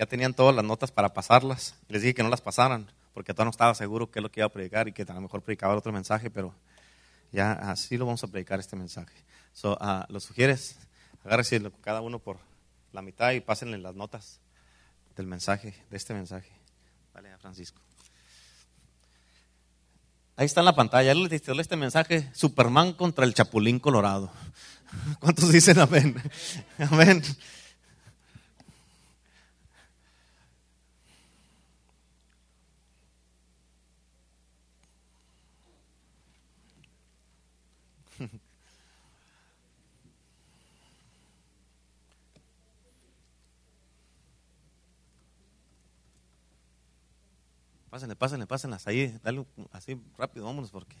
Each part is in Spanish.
ya tenían todas las notas para pasarlas. Les dije que no las pasaran, porque todavía no estaba seguro qué es lo que iba a predicar y que a lo mejor predicaba otro mensaje, pero ya así lo vamos a predicar este mensaje. So, uh, ¿Lo sugieres? Agárrese cada uno por la mitad y pásenle las notas del mensaje, de este mensaje. Vale, a Francisco. Ahí está en la pantalla, él le tituló este mensaje, Superman contra el Chapulín Colorado. ¿Cuántos dicen amén? Amén. Pásenle, pásenle, pásenlas ahí, dale así rápido, vámonos porque.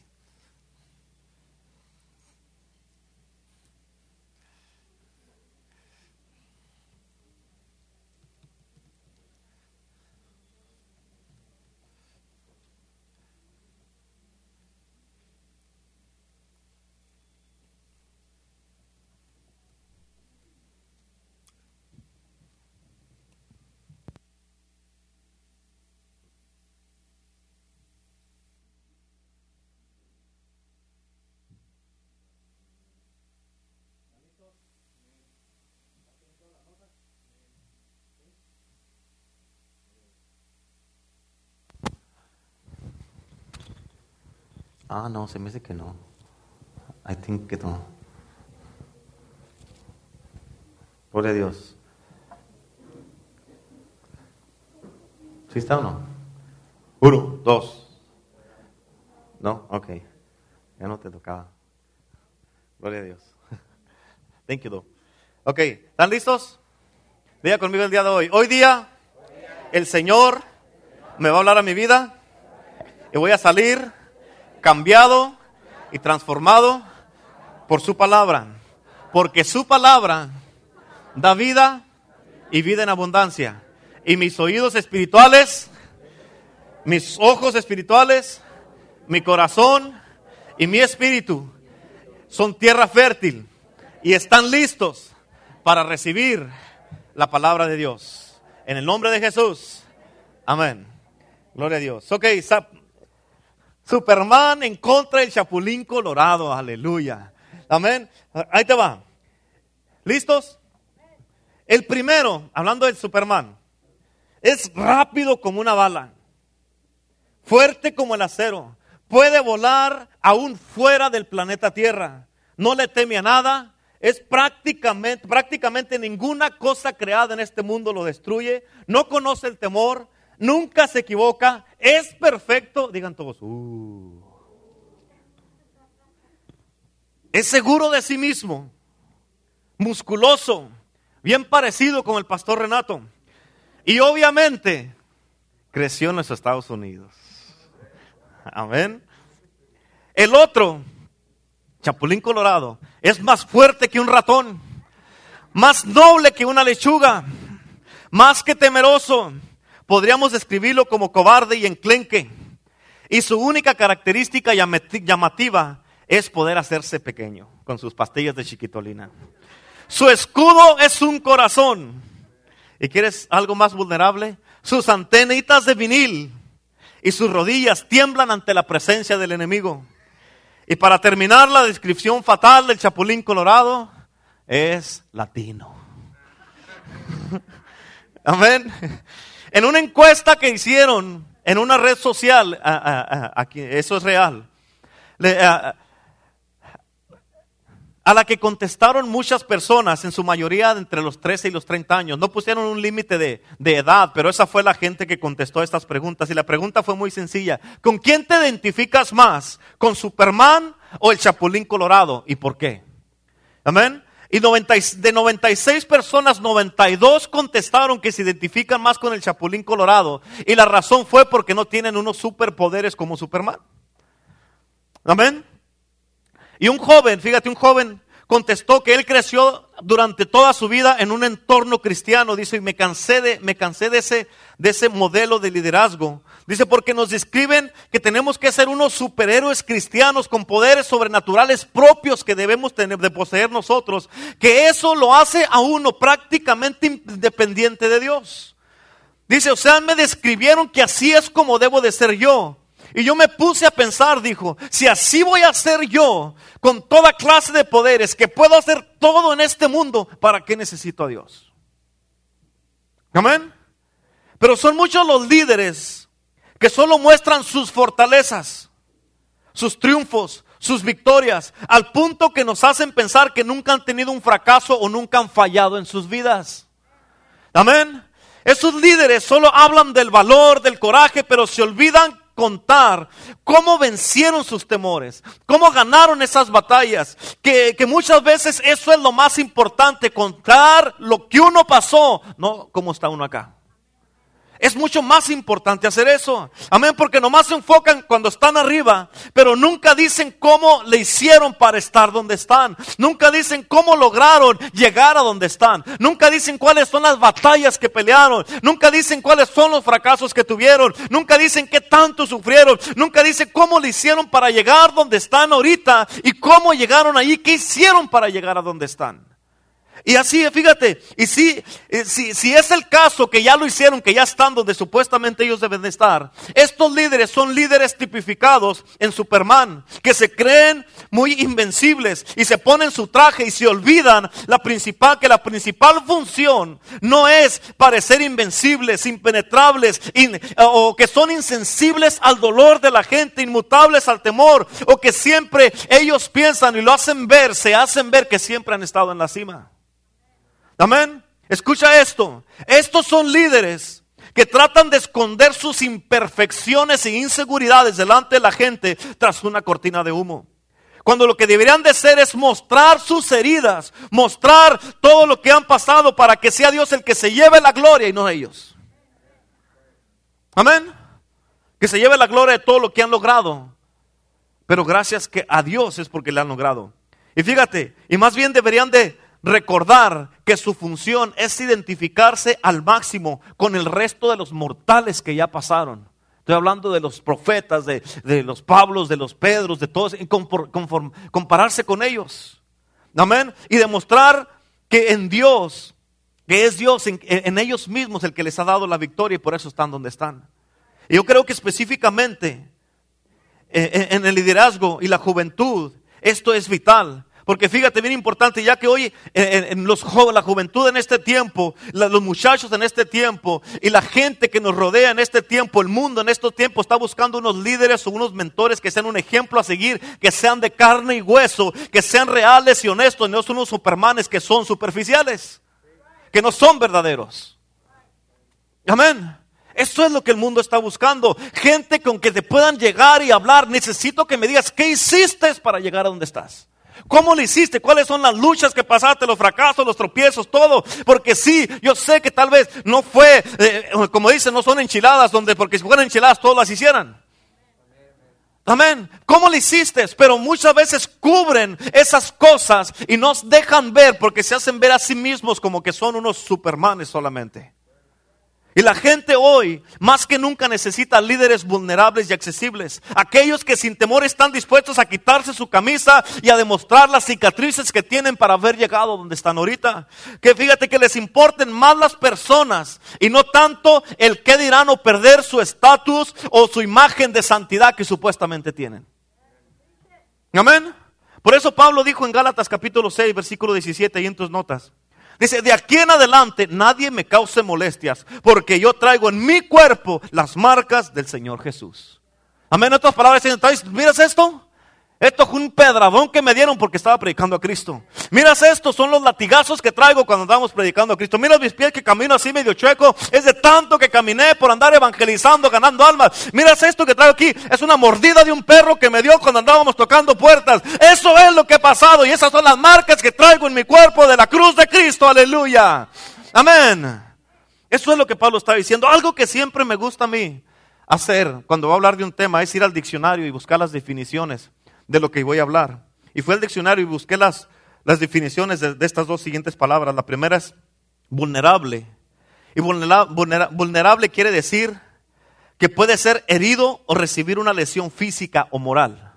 Ah, no, se me dice que no. I think que no. A Dios. ¿Sí está o no? Uno, dos. No, ok. Ya no te tocaba. Gloria a Dios. Thank you, though. Ok, ¿están listos? Diga conmigo el día de hoy. Hoy día, el Señor me va a hablar a mi vida y voy a salir cambiado y transformado por su palabra. Porque su palabra da vida y vida en abundancia. Y mis oídos espirituales, mis ojos espirituales, mi corazón y mi espíritu son tierra fértil y están listos para recibir la palabra de Dios. En el nombre de Jesús. Amén. Gloria a Dios. Ok, Superman en contra del Chapulín Colorado. Aleluya. Amén. Ahí te va. ¿Listos? El primero, hablando del Superman, es rápido como una bala, fuerte como el acero, puede volar aún fuera del planeta Tierra, no le teme a nada, es prácticamente, prácticamente ninguna cosa creada en este mundo lo destruye, no conoce el temor, nunca se equivoca, es perfecto. Digan todos, uh. es seguro de sí mismo, musculoso, bien parecido con el pastor Renato. Y obviamente creció en los Estados Unidos. Amén. El otro, Chapulín Colorado, es más fuerte que un ratón, más noble que una lechuga, más que temeroso podríamos describirlo como cobarde y enclenque. Y su única característica llamativa es poder hacerse pequeño con sus pastillas de chiquitolina. Su escudo es un corazón. ¿Y quieres algo más vulnerable? Sus antenitas de vinil y sus rodillas tiemblan ante la presencia del enemigo. Y para terminar la descripción fatal del Chapulín Colorado, es latino. Amén. En una encuesta que hicieron en una red social, aquí, eso es real, a, la que contestaron muchas personas, en su mayoría entre los 13 y los 30 años. No pusieron un límite de, de, edad, pero esa fue la gente que contestó estas preguntas. Y la pregunta fue muy sencilla. ¿Con quién te identificas más? ¿Con Superman o el Chapulín Colorado? ¿Y por qué? Amén. Y de 96 personas, 92 contestaron que se identifican más con el Chapulín Colorado. Y la razón fue porque no tienen unos superpoderes como Superman. Amén. Y un joven, fíjate, un joven contestó que él creció durante toda su vida en un entorno cristiano. Dice, y me cansé de, me cansé de ese, de ese modelo de liderazgo. Dice, porque nos describen que tenemos que ser unos superhéroes cristianos con poderes sobrenaturales propios que debemos tener, de poseer nosotros. Que eso lo hace a uno prácticamente independiente de Dios. Dice, o sea, me describieron que así es como debo de ser yo. Y yo me puse a pensar, dijo, si así voy a ser yo, con toda clase de poderes, que puedo hacer todo en este mundo, ¿para qué necesito a Dios? Amén. Pero son muchos los líderes que solo muestran sus fortalezas, sus triunfos, sus victorias, al punto que nos hacen pensar que nunca han tenido un fracaso o nunca han fallado en sus vidas. Amén. Esos líderes solo hablan del valor, del coraje, pero se olvidan contar cómo vencieron sus temores, cómo ganaron esas batallas, que, que, muchas veces eso es lo más importante, contar lo que uno pasó, no cómo está uno acá. Es mucho más importante hacer eso. Amén, porque nomás se enfocan cuando están arriba, pero nunca dicen cómo le hicieron para estar donde están. Nunca dicen cómo lograron llegar a donde están. Nunca dicen cuáles son las batallas que pelearon. Nunca dicen cuáles son los fracasos que tuvieron. Nunca dicen qué tanto sufrieron. Nunca dicen cómo le hicieron para llegar donde están ahorita y cómo llegaron ahí, qué hicieron para llegar a donde están. Y así, fíjate, y si, eh, si, si, es el caso que ya lo hicieron, que ya están donde supuestamente ellos deben de estar, estos líderes son líderes tipificados en Superman, que se creen muy invencibles y se ponen su traje y se olvidan la principal, que la principal función no es parecer invencibles, impenetrables, o que son insensibles al dolor de la gente, inmutables al temor, o que siempre ellos piensan y lo hacen ver, se hacen ver que siempre han estado en la cima. Amén. Escucha esto. Estos son líderes que tratan de esconder sus imperfecciones e inseguridades delante de la gente tras una cortina de humo. Cuando lo que deberían de ser es mostrar sus heridas, mostrar todo lo que han pasado para que sea Dios el que se lleve la gloria y no ellos. Amén. Que se lleve la gloria de todo lo que han logrado. Pero gracias que a Dios es porque le han logrado. Y fíjate, y más bien deberían de recordar que su función es identificarse al máximo con el resto de los mortales que ya pasaron. Estoy hablando de los profetas, de, los Pablos, de los Pedros, de todos, y compararse con ellos. Amén. Y demostrar que en Dios, que es Dios, en, ellos mismos el que les ha dado la victoria y por eso están donde están. Y yo creo que específicamente eh, en el liderazgo y la juventud, esto es vital. Porque fíjate, bien importante, ya que hoy en, la juventud en este tiempo, los muchachos en este tiempo y la gente que nos rodea en este tiempo, el mundo en estos tiempos está buscando unos líderes o unos mentores que sean un ejemplo a seguir, que sean de carne y hueso, que sean reales y honestos, no son unos supermanes que son superficiales, que no son verdaderos. Amén. Eso es lo que el mundo está buscando. Gente con que te puedan llegar y hablar. Necesito que me digas, ¿qué hiciste para llegar a donde estás? ¿Cómo lo hiciste? ¿Cuáles son las luchas que pasaste, los fracasos, los tropiezos, todo? Porque sí, yo sé que tal vez no fue, eh, como dicen, no son enchiladas, donde porque si fueran enchiladas todas las hicieran. Amén. ¿Cómo lo hiciste? Pero muchas veces cubren esas cosas y nos dejan ver porque se hacen ver a sí mismos como que son unos supermanes solamente. Y la gente hoy más que nunca necesita líderes vulnerables y accesibles. Aquellos que sin temor están dispuestos a quitarse su camisa y a demostrar las cicatrices que tienen para haber llegado donde están ahorita. Que fíjate que les importen más las personas y no tanto el que dirán o perder su estatus o su imagen de santidad que supuestamente tienen. Amén. Por eso Pablo dijo en Gálatas capítulo 6, versículo 17 y en tus notas. Dice, de aquí en adelante nadie me cause molestias, porque yo traigo en mi cuerpo las marcas del Señor Jesús. Amén. Otras palabras, ¿miras esto? Esto es un pedradón que me dieron porque estaba predicando a Cristo. Miras esto, son los latigazos que traigo cuando andamos predicando a Cristo. Mira mis pies que camino así medio chueco. Es de tanto que caminé por andar evangelizando, ganando almas. Miras esto que traigo aquí. Es una mordida de un perro que me dio cuando andábamos tocando puertas. Eso es lo que ha pasado y esas son las marcas que traigo en mi cuerpo de la cruz de Cristo. Aleluya. Amén. Eso es lo que Pablo está diciendo. Algo que siempre me gusta a mí hacer cuando voy a hablar de un tema es ir al diccionario y buscar las definiciones de lo que voy a hablar. Y fue al diccionario y busqué las, las definiciones de, estas dos siguientes palabras. La primera es vulnerable. Y vulnerable quiere decir que puede ser herido o recibir una lesión física o moral.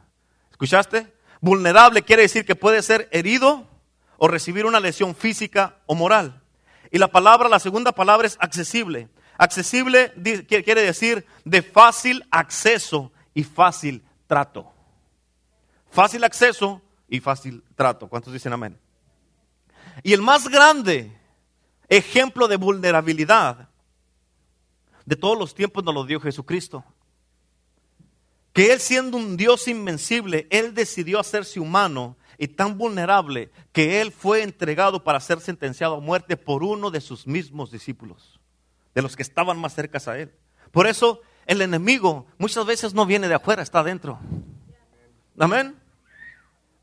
¿Escuchaste? Vulnerable quiere decir que puede ser herido o recibir una lesión física o moral. Y la palabra, la segunda palabra es accesible. Accesible quiere decir de fácil acceso y fácil trato. Fácil acceso y fácil trato. ¿Cuántos dicen amén? Y el más grande ejemplo de vulnerabilidad de todos los tiempos nos lo dio Jesucristo. Que Él siendo un Dios invencible, Él decidió hacerse humano y tan vulnerable que Él fue entregado para ser sentenciado a muerte por uno de sus mismos discípulos, de los que estaban más cerca a Él. Por eso el enemigo muchas veces no viene de afuera, está adentro. Amén.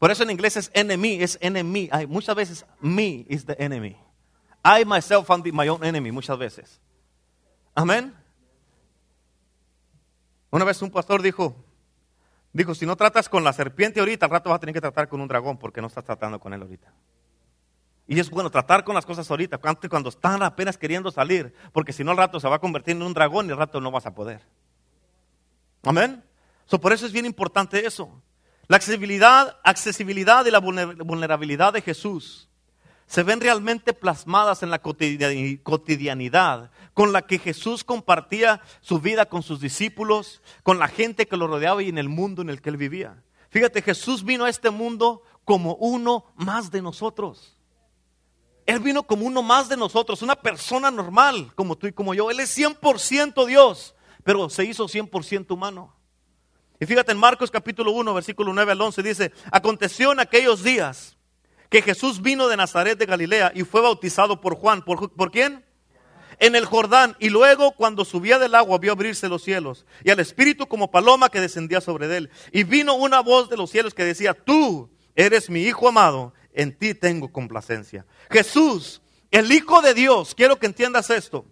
Por eso en inglés es enemy, es enemy. Hay, muchas veces me is the enemy. I myself am my own enemy, muchas veces. Amén. Una vez un pastor dijo, dijo, si no tratas con la serpiente ahorita, al rato vas a tener que tratar con un dragón porque no estás tratando con él ahorita. Y es bueno tratar con las cosas ahorita, cuando están apenas queriendo salir, porque si no al rato se va a convertir en un dragón y al rato no vas a poder. Amén. por eso es bien importante eso. La accesibilidad, accesibilidad y la vulnerabilidad de Jesús se ven realmente plasmadas en la cotidianidad con la que Jesús compartía su vida con sus discípulos, con la gente que lo rodeaba y en el mundo en el que él vivía. Fíjate, Jesús vino a este mundo como uno más de nosotros. Él vino como uno más de nosotros, una persona normal como tú y como yo. Él es 100% Dios, pero se hizo 100% humano. Y fíjate en Marcos capítulo 1, versículo 9 al 11 dice, aconteció en aquellos días que Jesús vino de Nazaret de Galilea y fue bautizado por Juan. ¿Por, quién? En el Jordán. Y luego cuando subía del agua vio abrirse los cielos y al Espíritu como paloma que descendía sobre él. Y vino una voz de los cielos que decía, tú eres mi Hijo amado, en ti tengo complacencia. Jesús, el Hijo de Dios, quiero que entiendas esto.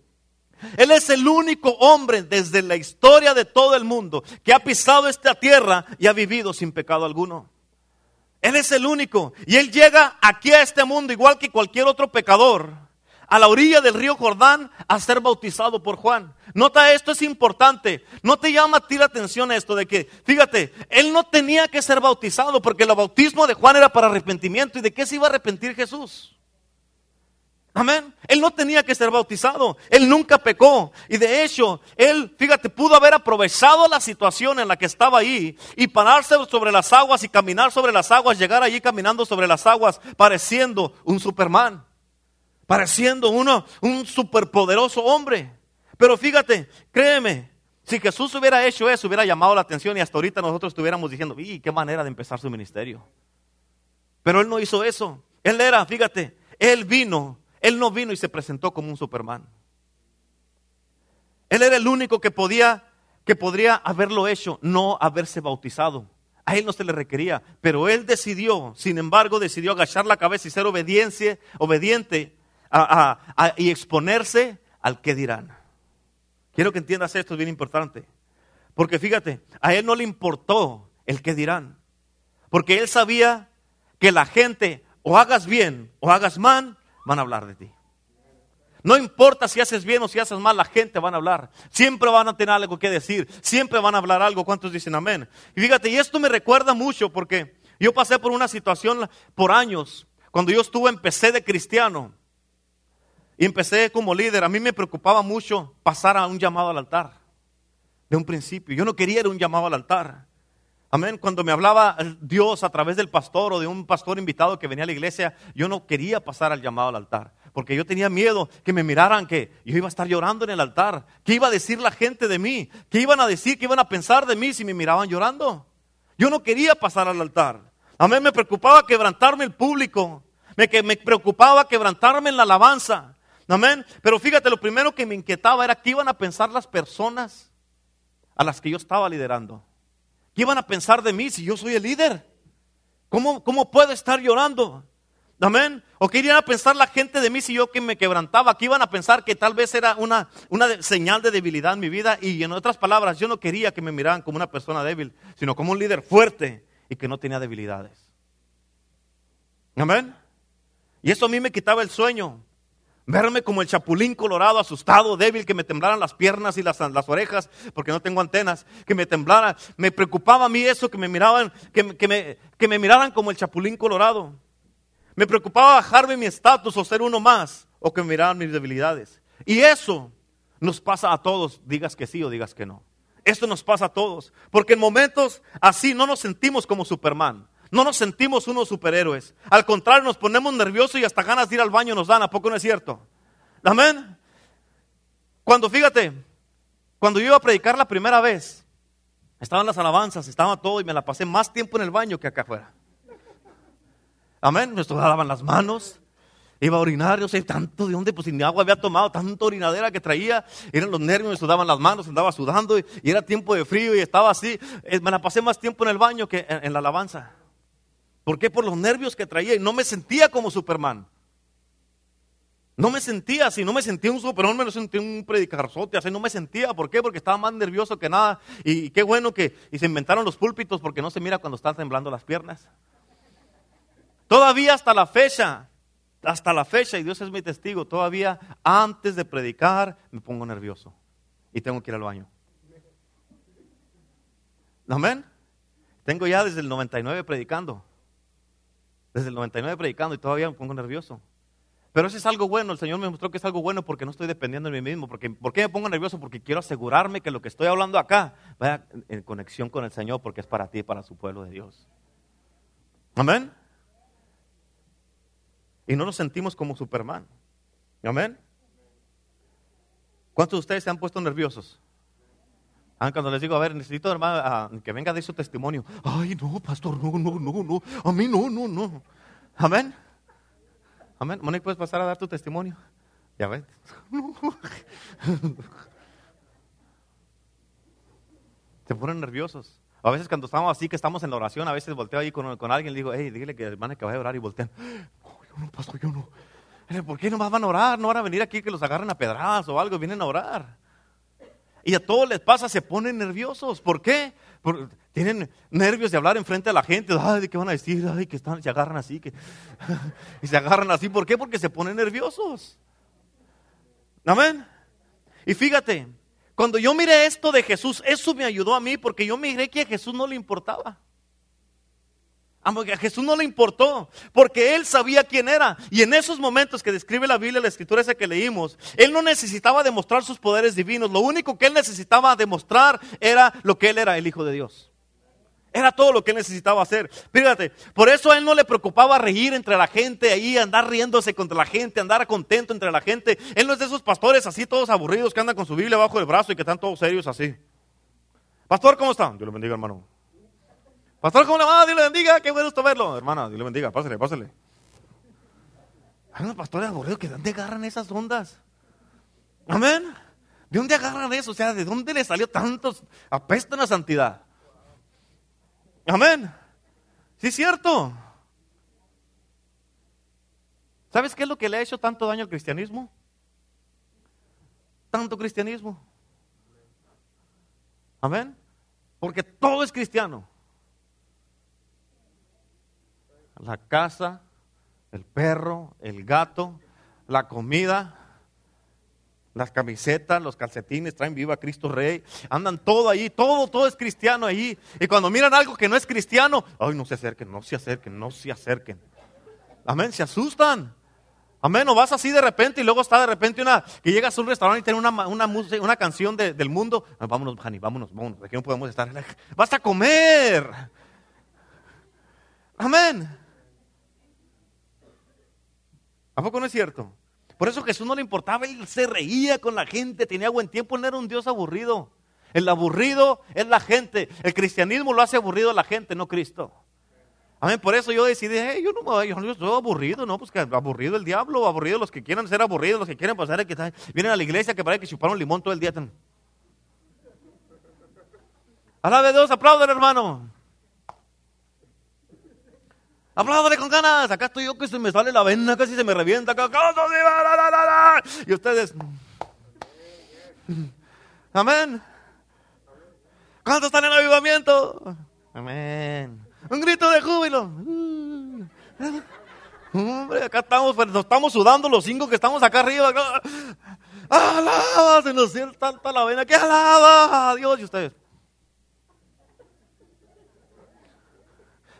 Él es el único hombre desde la historia de todo el mundo que ha pisado esta tierra y ha vivido sin pecado alguno. Él es el único. Y Él llega aquí a este mundo igual que cualquier otro pecador, a la orilla del río Jordán, a ser bautizado por Juan. Nota esto es importante. No te llama a ti la atención esto de que, fíjate, Él no tenía que ser bautizado porque el bautismo de Juan era para arrepentimiento. ¿Y de qué se iba a arrepentir Jesús? Amén. Él no tenía que ser bautizado. Él nunca pecó. Y de hecho, él, fíjate, pudo haber aprovechado la situación en la que estaba ahí y pararse sobre las aguas y caminar sobre las aguas, llegar allí caminando sobre las aguas, pareciendo un Superman, pareciendo uno, un superpoderoso hombre. Pero fíjate, créeme, si Jesús hubiera hecho eso, hubiera llamado la atención y hasta ahorita nosotros estuviéramos diciendo, ¡y qué manera de empezar su ministerio! Pero él no hizo eso. Él era, fíjate, él vino él no vino y se presentó como un Superman. Él era el único que podía, que podría haberlo hecho, no haberse bautizado. A él no se le requería, pero él decidió, sin embargo, decidió agachar la cabeza y ser obediente, y exponerse al que dirán. Quiero que entiendas esto, es bien importante. Porque fíjate, a él no le importó el que dirán. Porque él sabía que la gente, o hagas bien o hagas mal, van a hablar de ti. No importa si haces bien o si haces mal, la gente van a hablar. Siempre van a tener algo que decir. Siempre van a hablar algo. ¿Cuántos dicen amén? Y fíjate, y esto me recuerda mucho porque yo pasé por una situación por años. Cuando yo estuve, empecé de cristiano. Y empecé como líder. A mí me preocupaba mucho pasar a un llamado al altar. De un principio. Yo no quería ir a un llamado al altar. Amén. Cuando me hablaba Dios a través del pastor o de un pastor invitado que venía a la iglesia, yo no quería pasar al llamado al altar. Porque yo tenía miedo que me miraran que yo iba a estar llorando en el altar. ¿Qué iba a decir la gente de mí? ¿Qué iban a decir? ¿Qué iban a pensar de mí si me miraban llorando? Yo no quería pasar al altar. Amén. Me preocupaba quebrantarme el público. Me, me preocupaba quebrantarme en la alabanza. Amén. Pero fíjate, lo primero que me inquietaba era qué iban a pensar las personas a las que yo estaba liderando. ¿Qué iban a pensar de mí si yo soy el líder? ¿Cómo, cómo puedo estar llorando? Amén. ¿O qué iban a pensar la gente de mí si yo que me quebrantaba? ¿Qué iban a pensar que tal vez era una, una señal de debilidad en mi vida? Y en otras palabras, yo no quería que me miraran como una persona débil, sino como un líder fuerte y que no tenía debilidades. Amén. Y eso a mí me quitaba el sueño verme como el chapulín colorado, asustado, débil, que me temblaran las piernas y las, las orejas, porque no tengo antenas, que me temblara. Me preocupaba a mí eso, que me miraban, que, que, me, que me miraran como el chapulín colorado. Me preocupaba bajarme mi estatus o ser uno más, o que me miraran mis debilidades. Y eso Nos pasa a todos, digas que sí o digas que no. Esto nos pasa a todos, porque en momentos así no nos sentimos como Superman, no nos sentimos unos superhéroes. Al contrario, nos ponemos nerviosos y hasta ganas de ir al baño nos dan, ¿a poco no es cierto? Amén. Cuando fíjate, cuando yo iba a predicar la primera vez, estaban las alabanzas, estaba todo y me la pasé más tiempo en el baño que acá afuera. Amén. Me daban las manos, Iba a orinar, yo sé tanto de dónde, pues sin agua había tomado, tanta orinadera que traía, eran los nervios, me sudaban las manos, andaba sudando y, era tiempo de frío y estaba así. Eh, me la pasé más tiempo en el baño que en, la alabanza. ¿Por qué? Por los nervios que traía y no me sentía como Superman. No me sentía así, no me sentía un superman, me sentía un predicarzote, así no me sentía. ¿Por qué? Porque estaba más nervioso que nada. Y, qué bueno que y se inventaron los púlpitos porque no se mira cuando están temblando las piernas. Todavía hasta la fecha, hasta la fecha, y Dios es mi testigo, todavía antes de predicar me pongo nervioso y tengo que ir al baño. Amén. Tengo ya desde el 99 predicando. Desde el 99 predicando y todavía me pongo nervioso. Pero eso es algo bueno, el Señor me mostró que es algo bueno porque no estoy dependiendo de mí mismo. Porque, ¿Por qué me pongo nervioso? Porque quiero asegurarme que lo que estoy hablando acá vaya en conexión con el Señor porque es para ti y para su pueblo de Dios. Amén y no nos sentimos como Superman. Amén. ¿Cuántos de ustedes se han puesto nerviosos? Ah, cuando les digo, a ver, necesito hermano, que venga de su testimonio. Ay, no, pastor, no, no, no, no. A mí no, no, no. Amén. Amén. Monique, ¿puedes pasar a dar tu testimonio? Ya ves. Se ponen nerviosos. A veces cuando estamos así, que estamos en la oración, a veces volteo ahí con, con alguien y digo, hey, dile que hermana que vaya a orar y voltean no, pastor, yo no. ¿Por qué no van a orar? No van a venir aquí que los agarren a pedradas o algo, vienen a orar. Y a todos les pasa, se ponen nerviosos. ¿Por qué? Porque tienen nervios de hablar enfrente de la gente. Ay, ¿de qué van a decir? Ay, que se agarran así. Que... y se agarran así. ¿Por qué? Porque se ponen nerviosos. Amén. Y fíjate, cuando yo miré esto de Jesús, eso me ayudó a mí porque yo miré que a Jesús no le importaba. A Jesús no le importó, porque él sabía quién era. Y en esos momentos que describe la Biblia, la escritura esa que leímos, él no necesitaba demostrar sus poderes divinos. Lo único que él necesitaba demostrar era lo que él era, el Hijo de Dios. Era todo lo que él necesitaba hacer. Fíjate, por eso él no le preocupaba reír entre la gente, ahí andar riéndose contra la gente, andar contento entre la gente. Él no es de esos pastores así todos aburridos que andan con su Biblia bajo el brazo y que están todos serios así. Pastor, ¿cómo están? Dios lo bendiga, hermano. Pastor, ¿cómo le va? Dios le bendiga, qué esto verlo. Hermana, Dios le bendiga, pásale, pásale. Hay unos pastores aburridos que ¿de dónde agarran esas ondas? Amén. ¿De dónde agarran eso? O sea, ¿de dónde le salió tantos apestan a santidad? Amén. Sí, es cierto. ¿Sabes qué es lo que le ha hecho tanto daño al cristianismo? Tanto cristianismo. Amén. Porque todo es cristiano la casa, el perro, el gato, la comida, las camisetas, los calcetines, traen viva Cristo Rey, andan todo ahí, todo, todo es cristiano ahí. Y cuando miran algo que no es cristiano, ay, no se acerquen, no se acerquen, no se acerquen. Amén, se asustan. Amén, o vas así de repente y luego está de repente una, que llegas a un restaurante y tiene una, una, una canción del mundo. Ah, vámonos, Jani, vámonos, vámonos, aquí no podemos estar. Vas a comer. Amén. ¿A poco no es cierto? Por eso Jesús no le importaba, él se reía con la gente, tenía buen tiempo, no era un Dios aburrido. El aburrido es la gente. El cristianismo lo hace aburrido a la gente, no Cristo. Amén. Por eso yo decidí, yo no yo no estoy aburrido, no, pues que aburrido el diablo, aburrido los que quieran ser aburridos, los que quieren pasar, que vienen a la iglesia que parece que chuparon limón todo el día. Alabe Dios, aplaudan hermano. Apláudale con ganas. Acá estoy yo que se me sale la vena, casi se me revienta. Acá, y ustedes. Amén. ¿Cuántos están en avivamiento? Amén. Un grito de júbilo. Hombre, acá estamos, pues, nos estamos sudando los cinco que estamos acá arriba. Alaba, se nos siente tanta la vena que alaba a Dios y ustedes.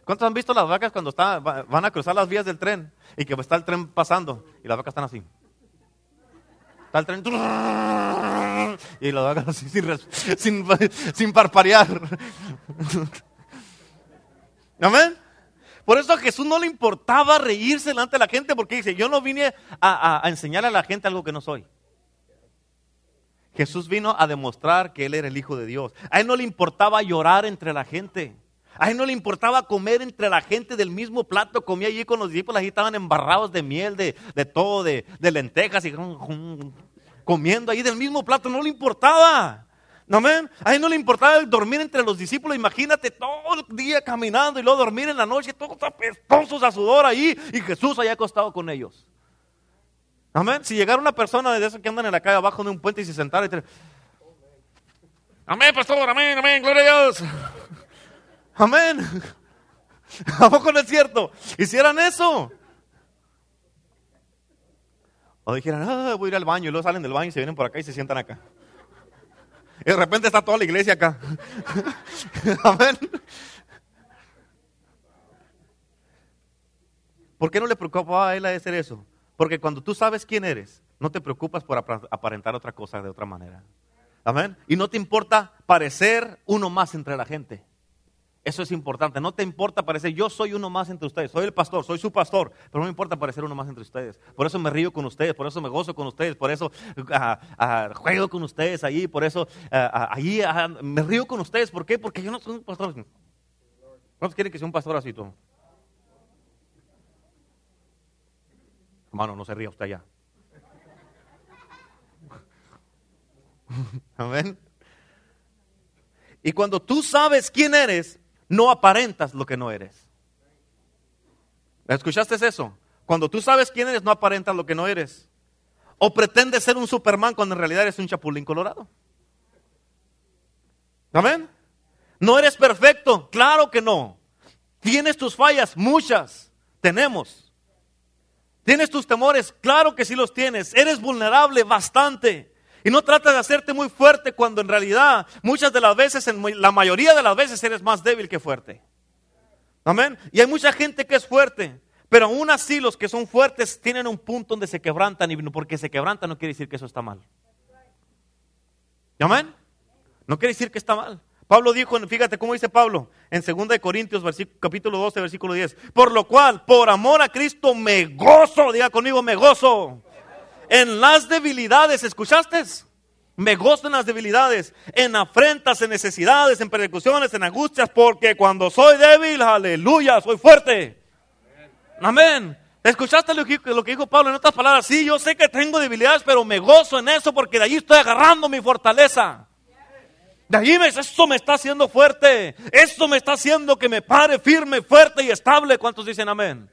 ¿Cuántos han visto las vacas cuando van a cruzar las vías del tren y que está el tren pasando y las vacas están así? Está el tren y lo hagan así sin, sin parparear. Amén. Por eso a Jesús no le importaba reírse delante de la gente porque dice, yo no vine a, a, a enseñarle a la gente algo que no soy. Jesús vino a demostrar que Él era el Hijo de Dios. A Él no le importaba llorar entre la gente. A Él no le importaba comer entre la gente del mismo plato. Comía allí con los discípulos, ahí estaban embarrados de miel, de, todo, de, lentejas y comiendo ahí del mismo plato. No le importaba. Amén. A él no le importaba el dormir entre los discípulos. Imagínate todo el día caminando y luego dormir en la noche, todos apestosos a sudor ahí. Y Jesús allá acostado con ellos. Amén. Si llegara una persona de esas que andan en la calle abajo de un puente y se sentara y te... Amén, pastor, amén, amén, gloria a Dios. Amén. ¿A poco no es cierto? Hicieran eso. O dijeran, ah, voy a ir al baño y luego salen del baño y se vienen por acá y se sientan acá. Y de repente está toda la iglesia acá. Amén. ¿Por qué no le preocupaba a él hacer eso? Porque cuando tú sabes quién eres, no te preocupas por aparentar otra cosa de otra manera. Amén. Y no te importa parecer uno más entre la gente. Eso es importante. No te importa parecer, yo soy uno más entre ustedes. Soy el pastor, soy su pastor, pero no me importa parecer uno más entre ustedes. Por eso me río con ustedes, por eso me gozo con ustedes, por eso ah, ah, juego con ustedes allí, por eso ah, allí me río con ustedes. ¿Por qué? Porque yo no soy un pastor. ¿Cuántos quieren que sea un pastor así tú? Hermano, no se ría usted allá. Amén. Y cuando tú sabes quién eres, no aparentas lo que no eres. ¿Escuchaste eso? Cuando tú sabes quién eres, no aparentas lo que no eres. O pretendes ser un Superman cuando en realidad eres un chapulín colorado. Amén. No eres perfecto, claro que no. Tienes tus fallas, muchas. Tenemos. ¿Tienes tus temores? Claro que sí los tienes. Eres vulnerable bastante. Y no tratas de hacerte muy fuerte cuando en realidad muchas de las veces, la mayoría de las veces eres más débil que fuerte. Amén. Y hay mucha gente que es fuerte. Pero aún así los que son fuertes tienen un punto donde se quebrantan y porque se quebrantan no quiere decir que eso está mal. Amén. No quiere decir que está mal. Pablo dijo, fíjate cómo dice Pablo en 2 Corintios capítulo 12 versículo 10, por lo cual, por amor a Cristo me gozo, diga conmigo, me gozo. En las debilidades, ¿escuchaste? Me gozo en las debilidades, en afrentas, en necesidades, en persecuciones, en angustias, porque cuando soy débil, aleluya, soy fuerte. Amén. ¿Escuchaste lo que, dijo Pablo en otras palabras? Sí, yo sé que tengo debilidades, pero me gozo en eso porque de allí estoy agarrando mi fortaleza. De allí me, esto me está haciendo fuerte. Esto me está haciendo que me pare firme, fuerte y estable. ¿Cuántos dicen amén?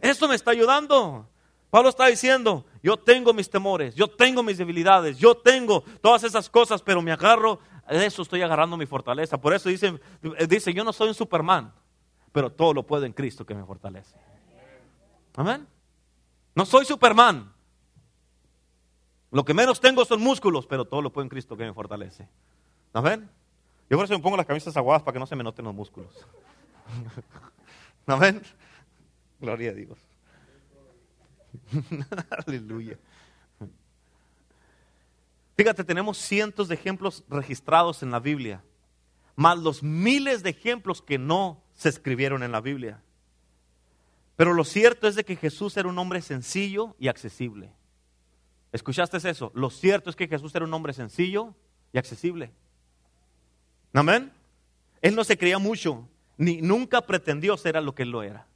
Esto me está ayudando. Pablo está diciendo, yo tengo mis temores, yo tengo mis debilidades, yo tengo todas esas cosas, pero me agarro, de eso estoy agarrando mi fortaleza. Por eso dice, dice, yo no soy un Superman, pero todo lo puedo en Cristo que me fortalece. Amén. No soy Superman. Lo que menos tengo son músculos, pero todo lo puedo en Cristo que me fortalece. Amén. Yo por eso me pongo las camisas aguadas para que no se me noten los músculos. Amén. Gloria a Dios. Aleluya. Fíjate, tenemos cientos de ejemplos registrados en la Biblia, más los miles de ejemplos que no se escribieron en la Biblia. Pero lo cierto es de que Jesús era un hombre sencillo y accesible. ¿Escuchaste eso? Lo cierto es que Jesús era un hombre sencillo y accesible. Amén. Él no se creía mucho, ni nunca pretendió ser a lo que él lo era.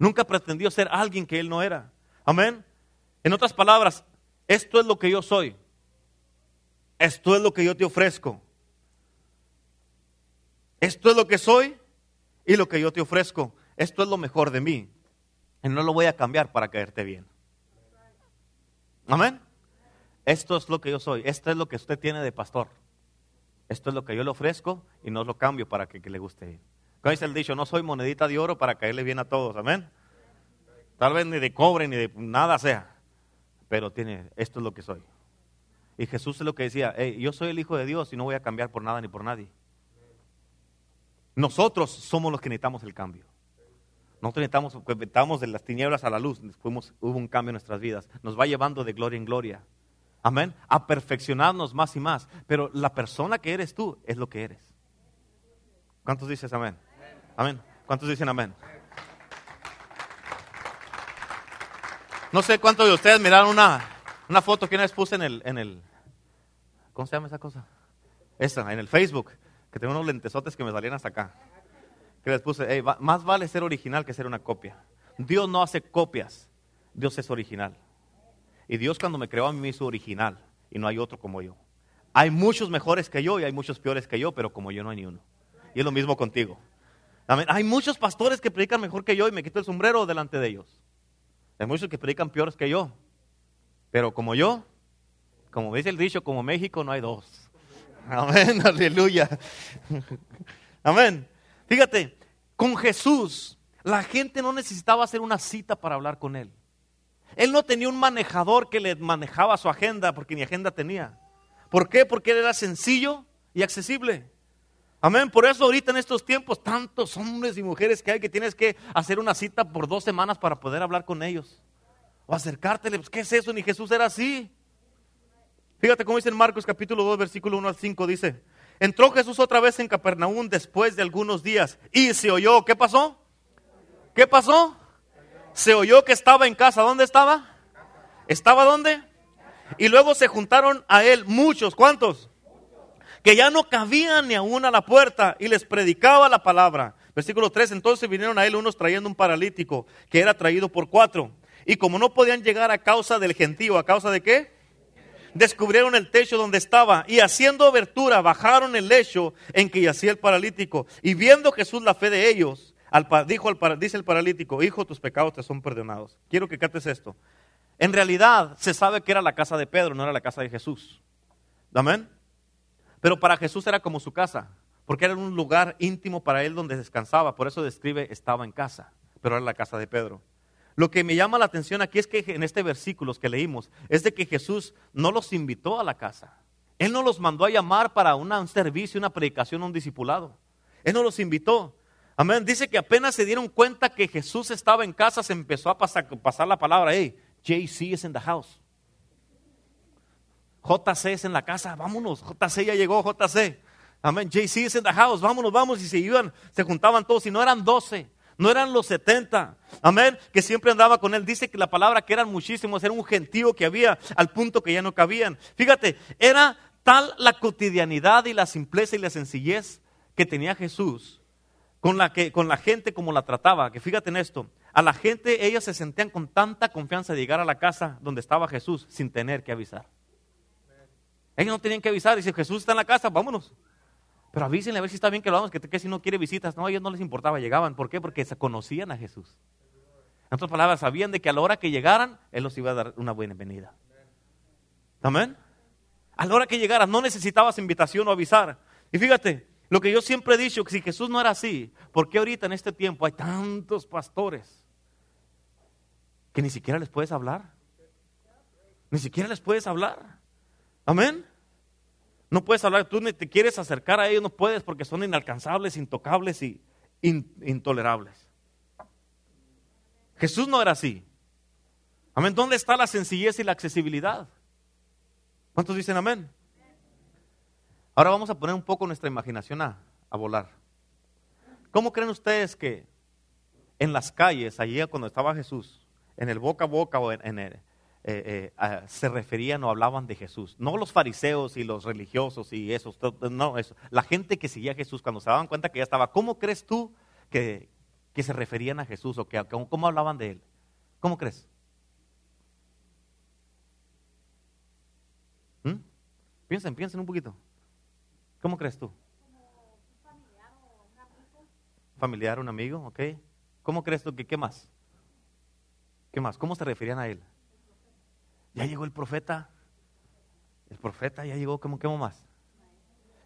Nunca pretendió ser alguien que él no era. Amén. En otras palabras, esto es lo que yo soy. Esto es lo que yo te ofrezco. Esto es lo que soy y lo que yo te ofrezco. Esto es lo mejor de mí. Y no lo voy a cambiar para caerte bien. Amén. Esto es lo que yo soy. Esto es lo que usted tiene de pastor. Esto es lo que yo le ofrezco y no lo cambio para que, le guste. Como dice el dicho, no soy monedita de oro para caerle bien a todos. Amén. Tal vez ni de cobre ni de nada sea. Pero tiene, esto es lo que soy. Y Jesús es lo que decía, yo soy el Hijo de Dios y no voy a cambiar por nada ni por nadie. Nosotros somos los que necesitamos el cambio. Nosotros necesitamos, estamos de las tinieblas a la luz, Fuimos, hubo un cambio en nuestras vidas. Nos va llevando de gloria en gloria. Amén. A perfeccionarnos más y más. Pero la persona que eres tú es lo que eres. ¿Cuántos dices amén? Amén. ¿Cuántos dicen amén? No sé cuántos de ustedes miraron una, una foto que una vez puse en el, en el, ¿cómo se llama esa cosa? Esa, en el Facebook, que tengo unos lentesotes que me salían hasta acá. Que les puse, más vale ser original que ser una copia. Dios no hace copias, Dios es original. Y Dios cuando me creó a mí me hizo original y no hay otro como yo. Hay muchos mejores que yo y hay muchos peores que yo, pero como yo no hay ni uno. Y es lo mismo contigo. Hay muchos pastores que predican mejor que yo y me quito el sombrero delante de ellos. Hay muchos que predican peores que yo. Pero como yo, como dice el dicho, como México no hay dos. Amén, aleluya. Amén. Fíjate, con Jesús la gente no necesitaba hacer una cita para hablar con él. Él no tenía un manejador que le manejaba su agenda porque ni agenda tenía. ¿Por qué? Porque él era sencillo y accesible. Amén. Por eso ahorita en estos tiempos, tantos hombres y mujeres que hay que tienes que hacer una cita por dos semanas para poder hablar con ellos. O acercártele. Pues, ¿Qué es eso? Ni Jesús era así. Fíjate cómo dice en Marcos capítulo 2, versículo 1 al 5, dice, entró Jesús otra vez en Capernaum después de algunos días y se oyó, ¿qué pasó? ¿Qué pasó? Se oyó que estaba en casa. ¿Dónde estaba? ¿Estaba dónde? Y luego se juntaron a él muchos, ¿cuántos? Que ya no cabían ni aún a la puerta y les predicaba la palabra. Versículo 3, entonces vinieron a él unos trayendo un paralítico que era traído por cuatro. Y como no podían llegar a causa del gentío, ¿a causa de qué? Descubrieron el techo donde estaba y haciendo abertura bajaron el lecho en que yacía el paralítico. Y viendo Jesús la fe de ellos, dijo al, dice el paralítico, hijo, tus pecados te son perdonados. Quiero que cates esto. En realidad se sabe que era la casa de Pedro, no era la casa de Jesús. Amén. Pero para Jesús era como su casa, porque era un lugar íntimo para él donde descansaba. Por eso describe estaba en casa, pero era la casa de Pedro. Lo que me llama la atención aquí es que en este versículo que leímos es de que Jesús no los invitó a la casa. Él no los mandó a llamar para un servicio, una predicación, un discipulado. Él no los invitó. Amén. Dice que apenas se dieron cuenta que Jesús estaba en casa, se empezó a pasar, pasar la palabra. Hey, JC is in the house. JC es en la casa, vámonos, JC ya llegó, JC. Amén, JC es en the house, vámonos, vamos. Y se iban, se juntaban todos, y no eran 12, no eran los 70. Amén, que siempre andaba con él. Dice que la palabra que eran muchísimos, era un gentío que había al punto que ya no cabían. Fíjate, era tal la cotidianidad y la simpleza y la sencillez que tenía Jesús con la, que, con la gente como la trataba, que fíjate en esto, a la gente ellos se sentían con tanta confianza de llegar a la casa donde estaba Jesús sin tener que avisar. Ellos no tenían que avisar. Dice, Jesús está en la casa, vámonos. Pero avísenle a ver si está bien que lo vamos, que, si no quiere visitas. No, a ellos no les importaba, llegaban. ¿Por qué? Porque se conocían a Jesús. En otras palabras, sabían de que a la hora que llegaran, Él los iba a dar una buena venida. Amén. A la hora que llegaran, no necesitabas invitación o avisar. Y fíjate, lo que yo siempre he dicho, que si Jesús no era así, ¿por qué ahorita en este tiempo hay tantos pastores que ni siquiera les puedes hablar? Ni siquiera les puedes hablar. Amén. No puedes hablar, tú ni te quieres acercar a ellos, no puedes porque son inalcanzables, intocables y intolerables. Jesús no era así. Amén. ¿Dónde está la sencillez y la accesibilidad? ¿Cuántos dicen amén? Ahora vamos a poner un poco nuestra imaginación a, volar. ¿Cómo creen ustedes que en las calles, allí cuando estaba Jesús, en el boca a boca o en, en, eh, eh, se referían o hablaban de Jesús. No los fariseos y los religiosos y esos, no, eso. La gente que seguía a Jesús, cuando se daban cuenta que ya estaba, ¿cómo crees tú que, que se referían a Jesús o que, cómo hablaban de él? ¿Cómo crees? ¿Mm? Piensen, piensen un poquito. ¿Cómo crees tú? Familiar, un amigo, ok. ¿Cómo crees tú que qué más? ¿Qué más? ¿Cómo se referían a él? Ya llegó el profeta. El profeta ya llegó, ¿cómo, qué más?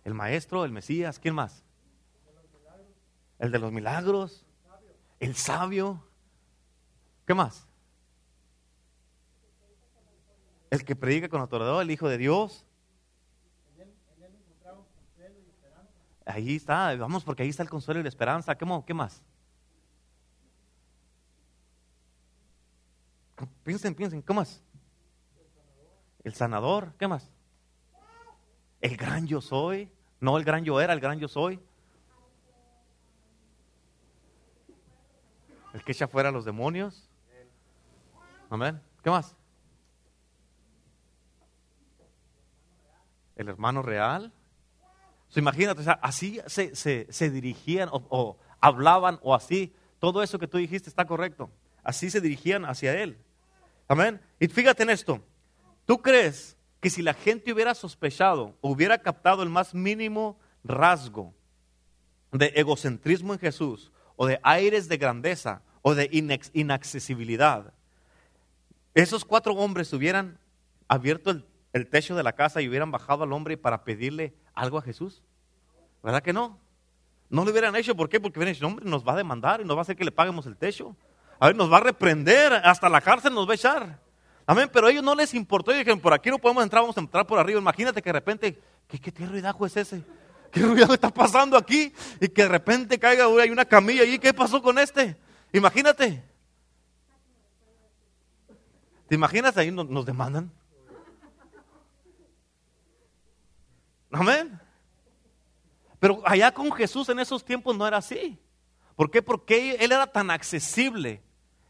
El maestro, el Mesías, ¿quién más? El de los milagros, el sabio. ¿Qué más? El que predica con autoridad, el Hijo de Dios. Ahí está, vamos, porque ahí está el consuelo y la esperanza. ¿Qué, qué más? Piensen, piensen, ¿qué más? El sanador, ¿qué más? El gran yo soy, no el gran yo era, el gran yo soy. El que echa fuera a los demonios. Amén. ¿Qué más? El hermano real. imagínate, o sea, así se, dirigían o hablaban o así. Todo eso que tú dijiste está correcto. Así se dirigían hacia él. Amén. Y fíjate en esto. ¿Tú crees que si la gente hubiera sospechado o hubiera captado el más mínimo rasgo de egocentrismo en Jesús o de aires de grandeza o de inaccesibilidad, esos cuatro hombres hubieran abierto el, techo de la casa y hubieran bajado al hombre para pedirle algo a Jesús? ¿Verdad que no? No lo hubieran hecho. ¿Por qué? Porque hubieran dicho, hombre, nos va a demandar y nos va a hacer que le paguemos el techo. A ver, nos va a reprender, hasta la cárcel nos va a echar. Amén, pero a ellos no les importó y dijeron, por aquí no podemos entrar, vamos a entrar por arriba. Imagínate que de repente, ¿qué, qué, ruidajo es ese? ¿Qué ruidajo está pasando aquí? Y que de repente caiga, hay una camilla allí, ¿qué pasó con este? Imagínate. ¿Te imaginas ahí nos, nos demandan? Amén. Pero allá con Jesús en esos tiempos no era así. ¿Por qué? Porque Él era tan accesible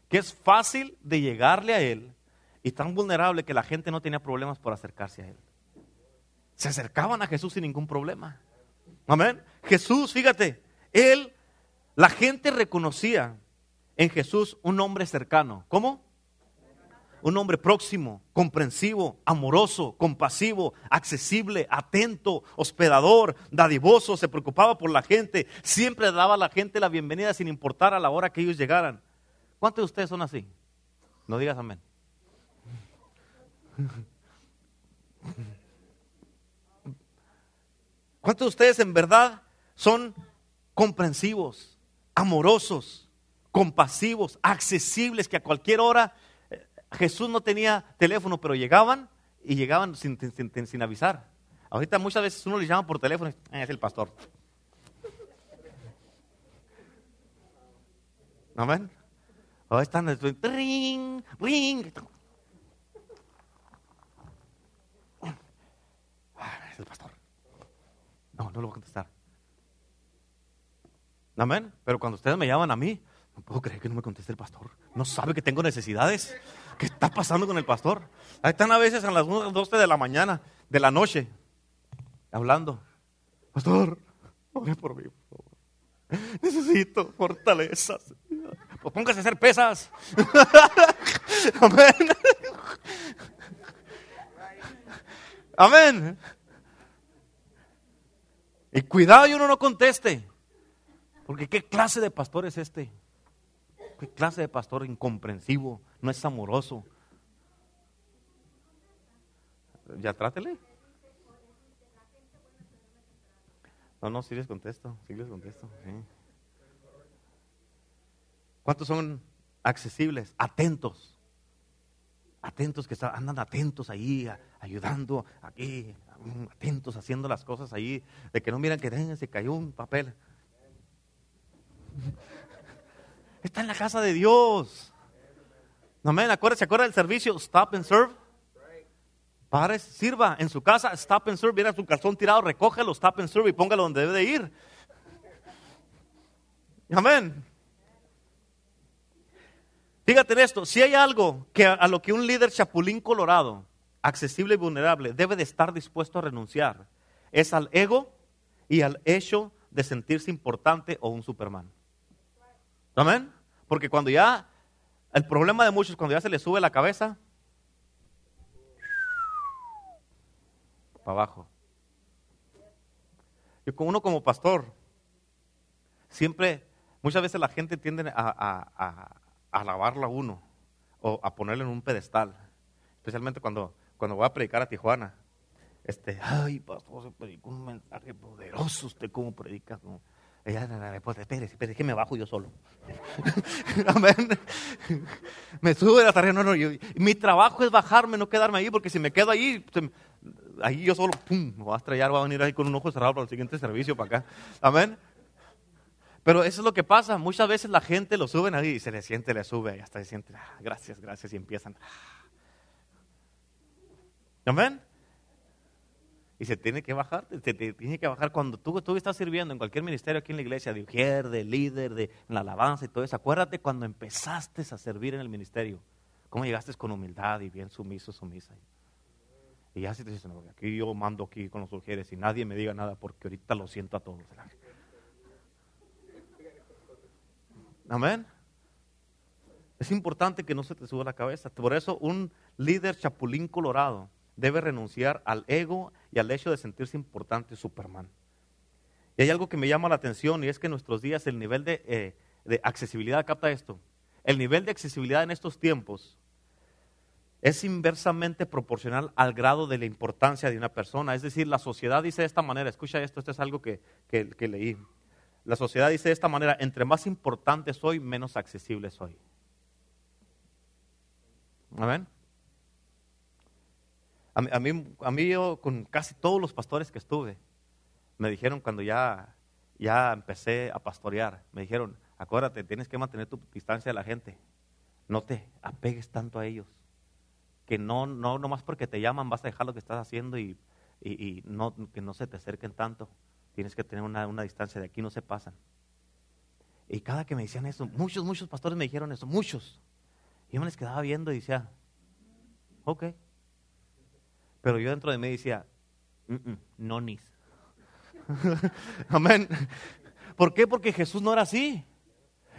que es fácil de llegarle a Él y tan vulnerable que la gente no tenía problemas por acercarse a Él. Se acercaban a Jesús sin ningún problema. Amén. Jesús, fíjate, Él, la gente reconocía en Jesús un hombre cercano. ¿Cómo? Un hombre próximo, comprensivo, amoroso, compasivo, accesible, atento, hospedador, dadivoso, se preocupaba por la gente, siempre daba a la gente la bienvenida sin importar a la hora que ellos llegaran. ¿Cuántos de ustedes son así? No digas amén. ¿Cuántos de ustedes en verdad son comprensivos, amorosos, compasivos, accesibles, que a cualquier hora eh, Jesús no tenía teléfono, pero llegaban y llegaban sin, avisar? Ahorita muchas veces uno le llama por teléfono y ah, es el pastor. Amén. Oh, están, ring, ring. Pastor. No, no lo voy a contestar. Amén. Pero cuando ustedes me llaman a mí, no puedo creer que no me conteste el pastor. No sabe que tengo necesidades. ¿Qué está pasando con el pastor? Ahí están a veces a las 12 de la mañana, de la noche, hablando. Pastor, ore por mí, por favor. Necesito fortalezas. Pues póngase a hacer pesas. Amén. Amén. Y cuidado y uno no conteste. Porque qué clase de pastor es este. Qué clase de pastor incomprensivo, no es amoroso. Ya trátele. No, no, sí les contesto, sí les contesto. ¿Cuántos son accesibles, atentos? Atentos que andan atentos ahí, ayudando aquí, atentos haciendo las cosas ahí, de que no miran que se cayó un papel. Está en la casa de Dios. Amén. Acuérdate, ¿se acuerda del servicio? Stop and serve. Pare, sirva en su casa, stop and serve. Viene su calzón tirado, recógelo, stop and serve y póngalo donde debe de ir. Amén. Fíjate en esto, si hay algo que a, lo que un líder chapulín colorado, accesible y vulnerable, debe de estar dispuesto a renunciar, es al ego y al hecho de sentirse importante o un Superman. ¿Amén? Porque cuando ya, el problema de muchos, cuando ya se les sube la cabeza, para abajo. Yo como uno como pastor, siempre, muchas veces la gente tiende a alabarlo a uno o a ponerlo en un pedestal. Especialmente cuando, cuando voy a predicar a Tijuana. Este, ay, pastor, se predicó un mensaje poderoso. ¿Usted cómo predica? Ella, pues, espérese, espérese, que me bajo yo solo. Amén. Me sube hasta arriba. No, no, mi trabajo es bajarme, no quedarme ahí, porque si me quedo ahí, ahí yo solo, pum, me voy a estrellar, voy a venir ahí con un ojo cerrado para el siguiente servicio para acá. Amén. Pero eso es lo que pasa. Muchas veces la gente lo suben ahí y se le siente, le sube y hasta se siente, ah, gracias, gracias, y empiezan. Amén. Y se tiene que bajar, se tiene que bajar cuando tú, tú estás sirviendo en cualquier ministerio aquí en la iglesia, de mujer, de líder, de la alabanza y todo eso. Acuérdate cuando empezaste a servir en el ministerio, cómo llegaste con humildad y bien sumiso, sumisa. Y ya si te dicen, aquí yo mando aquí con los mujeres y nadie me diga nada porque ahorita lo siento a todos. Amén. Es importante que no se te suba la cabeza. Por eso un líder chapulín colorado debe renunciar al ego y al hecho de sentirse importante Superman. Y hay algo que me llama la atención y es que en nuestros días el nivel de, eh, de accesibilidad, capta esto, el nivel de accesibilidad en estos tiempos es inversamente proporcional al grado de la importancia de una persona. Es decir, la sociedad dice de esta manera, escucha esto, esto es algo que, que leí. La sociedad dice de esta manera, entre más importante soy, menos accesible soy. Amén. A mí, a mí, yo, con casi todos los pastores que estuve, me dijeron cuando ya, ya empecé a pastorear, me dijeron, acuérdate, tienes que mantener tu distancia de la gente. No te apegues tanto a ellos. Que no, no, más porque te llaman vas a dejar lo que estás haciendo y, y, no, que no se te acerquen tanto. Tienes que tener una, una distancia de aquí, no se pasan. Y cada que me decían eso, muchos, muchos pastores me dijeron eso, muchos. Y yo me les quedaba viendo y decía, ok. Pero yo dentro de mí decía, no nis. Amén. ¿Por qué? Porque Jesús no era así.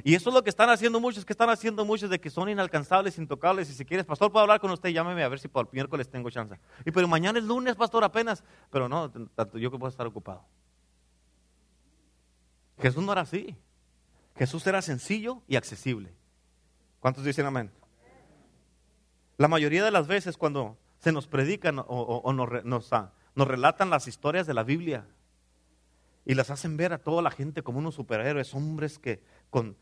Y eso es lo que están haciendo muchos, que están haciendo muchos de que son inalcanzables, intocables. Y si quieres, pastor, puedo hablar con usted, llámeme a ver si por el miércoles tengo chance. Y pero mañana es lunes, pastor, apenas. Pero no, tanto yo que puedo estar ocupado. Jesús no era así. Jesús era sencillo y accesible. ¿Cuántos dicen amén? La mayoría de las veces cuando se nos predican o, nos, ah, nos, relatan las historias de la Biblia y las hacen ver a toda la gente como unos superhéroes, hombres que con,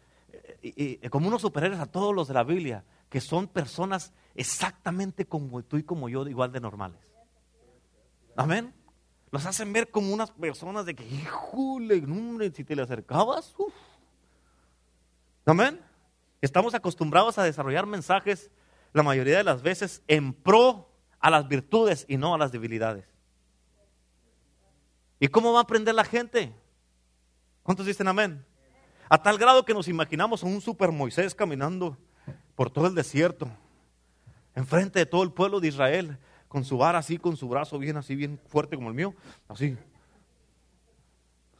como unos superhéroes a todos los de la Biblia, que son personas exactamente como tú y como yo, igual de normales. Amén. Los hacen ver como unas personas de que, híjole, si te le acercabas, Amén. Estamos acostumbrados a desarrollar mensajes la mayoría de las veces en pro a las virtudes y no a las debilidades. ¿Y cómo va a aprender la gente? ¿Cuántos dicen amén? A tal grado que nos imaginamos a un super Moisés caminando por todo el desierto, enfrente de todo el pueblo de Israel, con su vara así, con su brazo bien así, bien fuerte como el mío, así.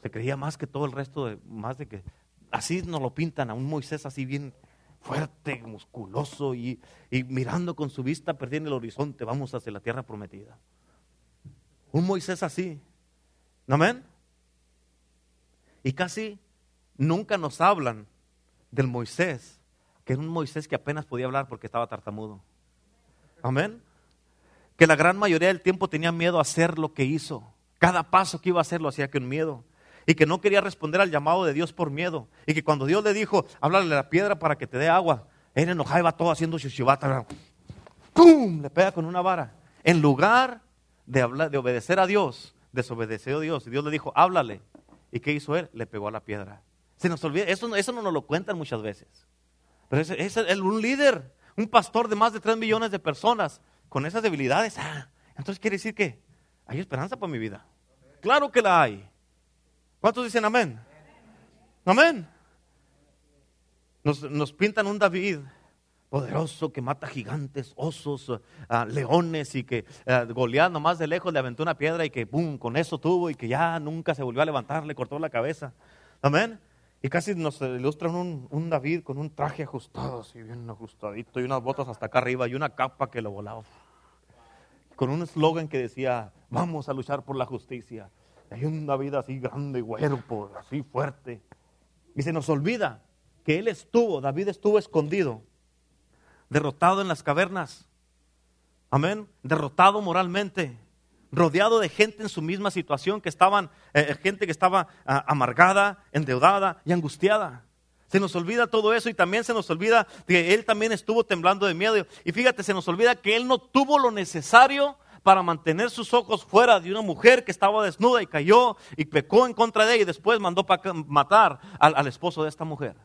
Se creía más que todo el resto, más de que, así nos lo pintan a un Moisés así bien fuerte, musculoso y, mirando con su vista perdiendo el horizonte, vamos hacia la tierra prometida. Un Moisés así. Amén. Y casi nunca nos hablan del Moisés, que era un Moisés que apenas podía hablar porque estaba tartamudo. Amén. Que la gran mayoría del tiempo tenía miedo a hacer lo que hizo. Cada paso que iba a hacer lo hacía con miedo y que no quería responder al llamado de Dios por miedo. Y que cuando Dios le dijo, háblale a la piedra para que te dé agua, él enojado iba todo haciendo shishibata. ¡Pum! Le pega con una vara. En lugar de, hablar, de obedecer a Dios, desobedeció a Dios. Y Dios le dijo, háblale. ¿Y qué hizo él? Le pegó a la piedra. Se nos olvida, eso, eso no nos lo cuentan muchas veces. Pero es, es un líder, un pastor de más de 3 millones de personas con esas debilidades. Ah, entonces quiere decir que hay esperanza para mi vida. Claro que la hay. ¿Cuántos dicen amén? Amén. Nos, pintan un David poderoso que mata gigantes, osos, ah, leones y que uh, Goliat nomás de lejos le aventó una piedra y que ¡pum! con eso tuvo y que ya nunca se volvió a levantar, le cortó la cabeza. Amén. Y casi nos ilustran un, un, David con un traje ajustado, así bien ajustadito, y unas botas hasta acá arriba y una capa que lo volaba. Con un eslogan que decía, vamos a luchar por la justicia. Hay una vida así grande, güero, así fuerte. Y se nos olvida que él estuvo, David estuvo escondido, derrotado en las cavernas. Amén. Derrotado moralmente, rodeado de gente en su misma situación, que estaban, eh, eh, gente que estaba ah, amargada, endeudada y angustiada. Se nos olvida todo eso y también se nos olvida que él también estuvo temblando de miedo. Y fíjate, se nos olvida que él no tuvo lo necesario para mantener sus ojos fuera de una mujer que estaba desnuda y cayó y pecó en contra de ella y después mandó matar al, esposo de esta mujer.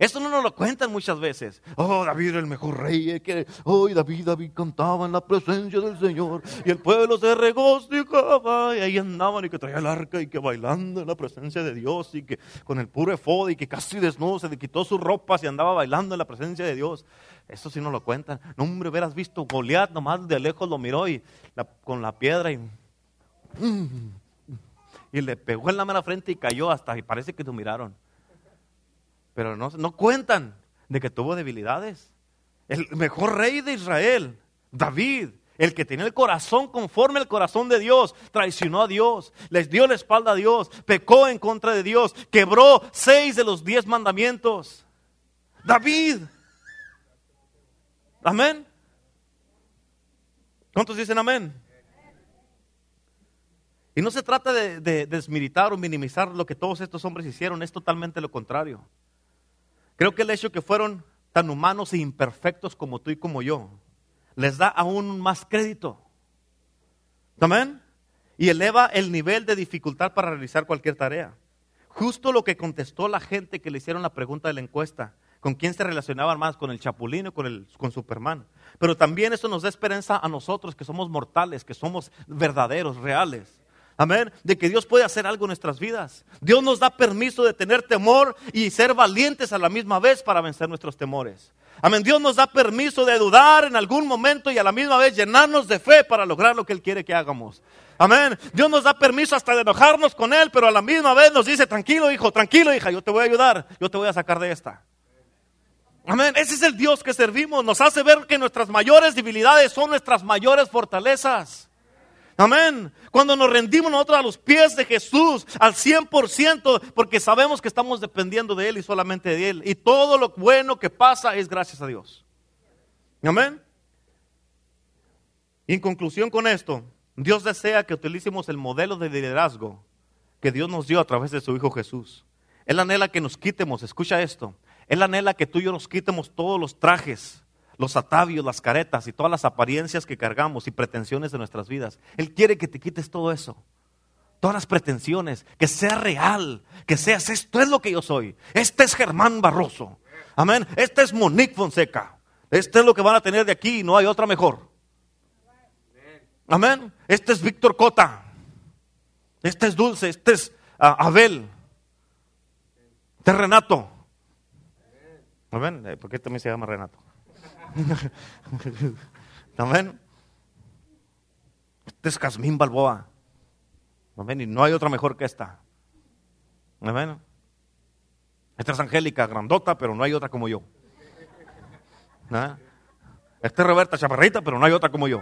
Esto no nos lo cuentan muchas veces. Oh, David el mejor rey. Que, oh, David, David cantaba en la presencia del Señor. Y el pueblo se regocijaba. Y ahí andaban y que traía el arca y que bailando en la presencia de Dios. Y que con el puro efod y que casi desnudo se le quitó sus ropas y andaba bailando en la presencia de Dios. Eso sí nos lo cuentan. No, hombre, hubieras visto Goliat, nomás de lejos lo miró y con la piedra y, y le pegó en la mera frente y cayó hasta y parece que lo miraron. Pero no, no cuentan de que tuvo debilidades. El mejor rey de Israel, David, el que tenía el corazón conforme al corazón de Dios, traicionó a Dios, les dio la espalda a Dios, pecó en contra de Dios, quebró seis de los diez mandamientos. David. Amén. ¿Cuántos dicen amén? Y no se trata de, de desmilitar o minimizar lo que todos estos hombres hicieron, es totalmente lo contrario. Creo que el hecho que fueron tan humanos e imperfectos como tú y como yo, les da aún más crédito. Amén. Y eleva el nivel de dificultad para realizar cualquier tarea. Justo lo que contestó la gente que le hicieron la pregunta de la encuesta. ¿Con quién se relacionaban más? ¿Con el Chapulín o con, el, con Superman? Pero también eso nos da esperanza a nosotros que somos mortales, que somos verdaderos, reales. Amén. De que Dios puede hacer algo en nuestras vidas. Dios nos da permiso de tener temor y ser valientes a la misma vez para vencer nuestros temores. Amén. Dios nos da permiso de dudar en algún momento y a la misma vez llenarnos de fe para lograr lo que Él quiere que hagamos. Amén. Dios nos da permiso hasta de enojarnos con Él, pero a la misma vez nos dice, tranquilo hijo, tranquilo hija, yo te voy a ayudar, yo te voy a sacar de esta. Amén. Ese es el Dios que servimos. Nos hace ver que nuestras mayores debilidades son nuestras mayores fortalezas. Amén. Cuando nos rendimos nosotros a los pies de Jesús al 100%, porque sabemos que estamos dependiendo de Él y solamente de Él. Y todo lo bueno que pasa es gracias a Dios. Amén. Y en conclusión con esto, Dios desea que utilicemos el modelo de liderazgo que Dios nos dio a través de su Hijo Jesús. Él anhela que nos quitemos, escucha esto, Él anhela que tú y yo nos quitemos todos los trajes, los atavios, las caretas y todas las apariencias que cargamos y pretensiones de nuestras vidas. Él quiere que te quites todo eso. Todas las pretensiones, que sea real, que seas esto es lo que yo soy. Este es Germán Barroso. Amén. Este es Monique Fonseca. Este es lo que van a tener de aquí y no hay otra mejor. Amén. Este es Víctor Cota. Este es Dulce. Este es ah, Abel. Este es Renato. Amén. Eh, ¿Por qué también se llama Renato? Amén. Este es Casmín Balboa. Amén. Y no hay otra mejor que esta. Amén. Esta es Angélica, grandota, pero no hay otra como yo. Esta es Roberta Chaparrita, pero no hay otra como yo.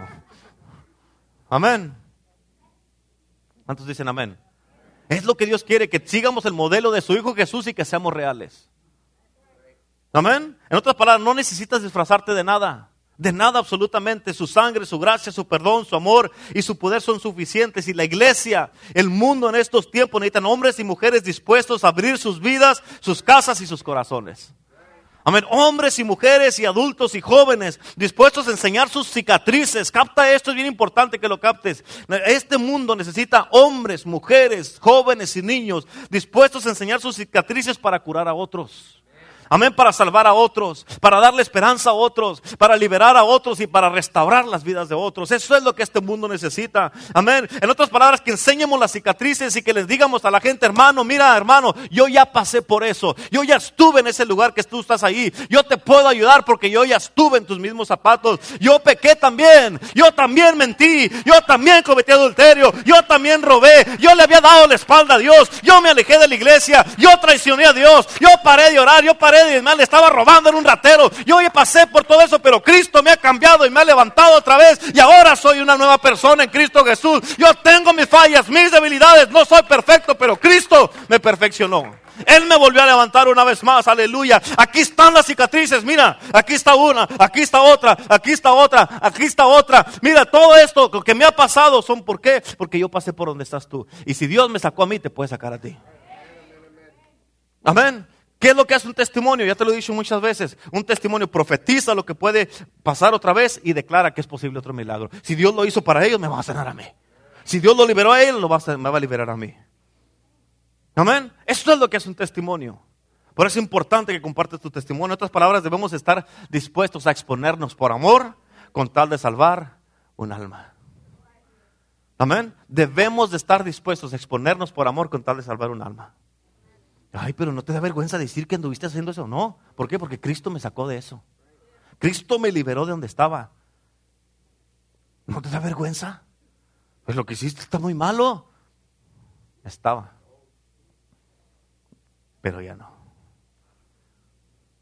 Amén. ¿Cuántos dicen amén? Es lo que Dios quiere, que sigamos el modelo de su Hijo Jesús y que seamos reales. Amén. En otras palabras, no necesitas disfrazarte de nada. De nada absolutamente. Su sangre, su gracia, su perdón, su amor y su poder son suficientes. Y la iglesia, el mundo en estos tiempos necesitan hombres y mujeres dispuestos a abrir sus vidas, sus casas y sus corazones. Amén. Hombres y mujeres y adultos y jóvenes dispuestos a enseñar sus cicatrices. Capta esto, es bien importante que lo captes. Este mundo necesita hombres, mujeres, jóvenes y niños dispuestos a enseñar sus cicatrices para curar a otros. Amén, para salvar a otros, para darle esperanza a otros, para liberar a otros y para restaurar las vidas de otros. Eso es lo que este mundo necesita. Amén. En otras palabras, que enseñemos las cicatrices y que les digamos a la gente, hermano, mira, hermano, yo ya pasé por eso. Yo ya estuve en ese lugar que tú estás ahí. Yo te puedo ayudar porque yo ya estuve en tus mismos zapatos. Yo pequé también. Yo también mentí. Yo también cometí adulterio. Yo también robé. Yo le había dado la espalda a Dios. Yo me alejé de la iglesia. Yo traicioné a Dios. Yo paré de orar. Yo paré le estaba robando en un ratero. Yo ya pasé por todo eso, pero Cristo me ha cambiado y me ha levantado otra vez. Y ahora soy una nueva persona en Cristo Jesús. Yo tengo mis fallas, mis debilidades. No soy perfecto, pero Cristo me perfeccionó. Él me volvió a levantar una vez más, aleluya. Aquí están las cicatrices, mira, aquí está una, aquí está otra, aquí está otra, aquí está otra. Mira, todo esto que me ha pasado son por? Porque yo pasé por donde estás tú. Y si Dios me sacó a mí, te puede sacar a ti. Amén. ¿Qué es lo que hace un testimonio? Ya te lo he dicho muchas veces. Un testimonio profetiza lo que puede pasar otra vez y declara que es posible otro milagro. Si Dios lo hizo para ellos, me va a sanar a mí. Si Dios lo liberó a él, me va a liberar a mí. Amén. Esto es lo que es un testimonio. Por eso es importante que compartas tu testimonio. En otras palabras, debemos estar dispuestos a exponernos por amor con tal de salvar un alma. Amén. Debemos de estar dispuestos a exponernos por amor con tal de salvar un alma. Ay, pero no te da vergüenza decir que anduviste haciendo eso. No. ¿Por qué? Porque Cristo me sacó de eso. Cristo me liberó de donde estaba. ¿No te da vergüenza? Pues lo que hiciste está muy malo. Estaba. Pero ya no.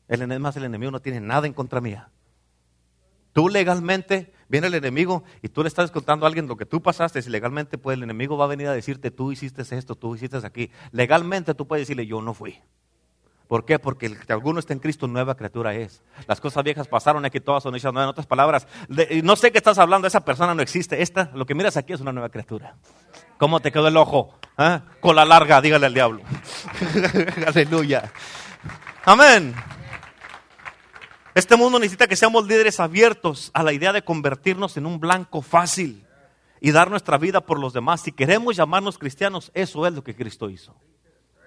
El más el enemigo no tiene nada en contra mía. Tú legalmente, viene el enemigo y tú le estás contando a alguien lo que tú pasaste, si legalmente pues el enemigo va a venir a decirte, tú hiciste esto, tú hiciste aquí. Legalmente tú puedes decirle, yo no fui. ¿Por qué? Porque el que alguno está en Cristo, nueva criatura es. Las cosas viejas pasaron, aquí todas son hechas nuevas. En otras palabras, no sé qué estás hablando, esa persona no existe. Esta, lo que miras aquí es una nueva criatura. ¿Cómo te quedó el ojo? ¿Ah? Con la larga, dígale al diablo. Aleluya. Amén. Este mundo necesita que seamos líderes abiertos a la idea de convertirnos en un blanco fácil y dar nuestra vida por los demás. Si queremos llamarnos cristianos, eso es lo que Cristo hizo.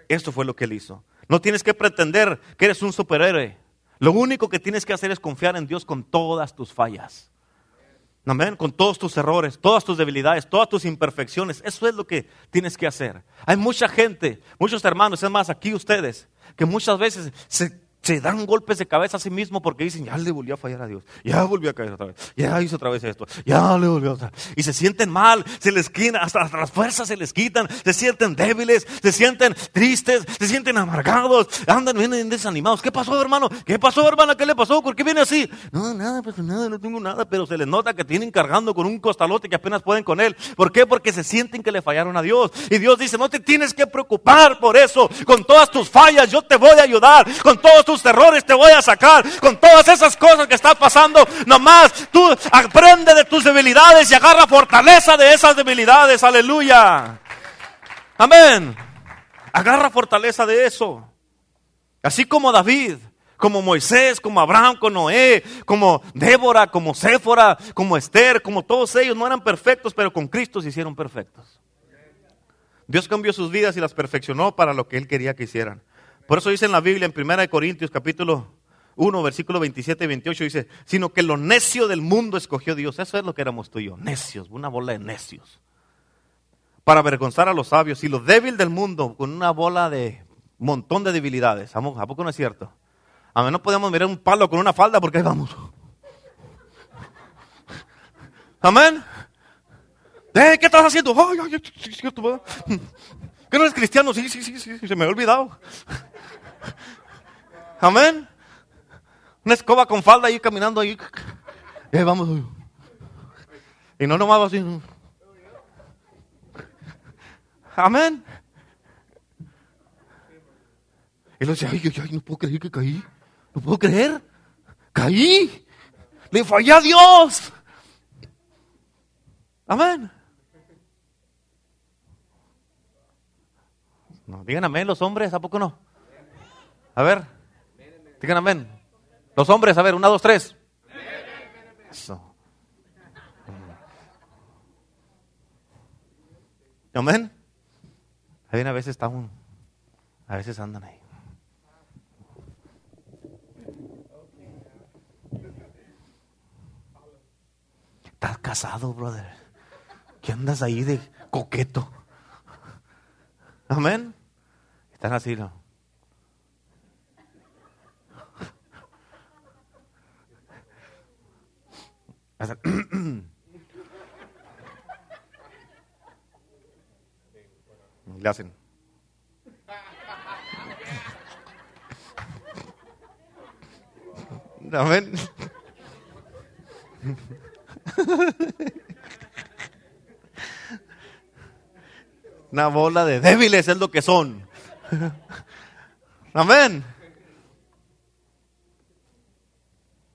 Eso fue lo que él hizo. No tienes que pretender que eres un superhéroe. Lo único que tienes que hacer es confiar en Dios con todas tus fallas. Amén. Con todos tus errores, todas tus debilidades, todas tus imperfecciones. Eso es lo que tienes que hacer. Hay mucha gente, muchos hermanos, es más, aquí ustedes, que muchas veces se se dan golpes de cabeza a sí mismo porque dicen, ya le volvió a fallar a Dios, ya volvió a caer otra vez, ya hizo otra vez esto, ya le volvió otra vez. Y se sienten mal, se les quitan, hasta, las fuerzas se les quitan, se sienten débiles, se sienten tristes, se sienten amargados, andan, vienen desanimados. ¿Qué pasó, hermano? ¿Qué pasó, hermana? ¿Qué le pasó? ¿Por qué viene así? No, nada, pues nada, no tengo nada, pero se les nota que tienen cargando con un costalote que apenas pueden con él. ¿Por qué? Porque se sienten que le fallaron a Dios. Y Dios dice, no te tienes que preocupar por eso. Con todas tus fallas yo te voy a ayudar. Con todos tus errores te voy a sacar. Con todas esas cosas que están pasando, nomás tú aprende de tus debilidades y agarra fortaleza de esas debilidades. Aleluya. Amén. Agarra fortaleza de eso. Así como David, como Moisés, como Abraham, como Noé, como Débora, como Séfora, como Esther, como todos ellos no eran perfectos, pero con Cristo se hicieron perfectos. Dios cambió sus vidas y las perfeccionó para lo que Él quería que hicieran. Por eso dice en la Biblia, en 1 Corintios capítulo 1, versículo 27 y 28, dice, sino que lo necio del mundo escogió Dios. Eso es lo que éramos tú y yo, necios, una bola de necios. Para avergonzar a los sabios y lo débil del mundo con una bola de montón de debilidades. ¿A poco no es cierto? A mí no podemos mirar un palo con una falda porque ahí vamos. Amén. ¿Eh? ¿Qué estás haciendo? Ay, ¿Qué no eres cristiano? Sí, sí, sí, sí, se me ha olvidado. Amén. Una escoba con falda ahí caminando ahí. Y vamos. Y no nomás así. Amén. Y lo dice, ay, ay, ay, no puedo creer que caí. No puedo creer. Caí. Le fallé a Dios. Amén. No, digan amén los hombres, ¿a poco no? A ver, digan amén. Los hombres, a ver, una, dos, tres. Eso. Amén. A veces están, a veces andan ahí. Estás casado, brother. ¿Qué andas ahí de coqueto? Amén. Están así, ¿no? Le. Amén. Una bola de débiles es lo que son. Amén.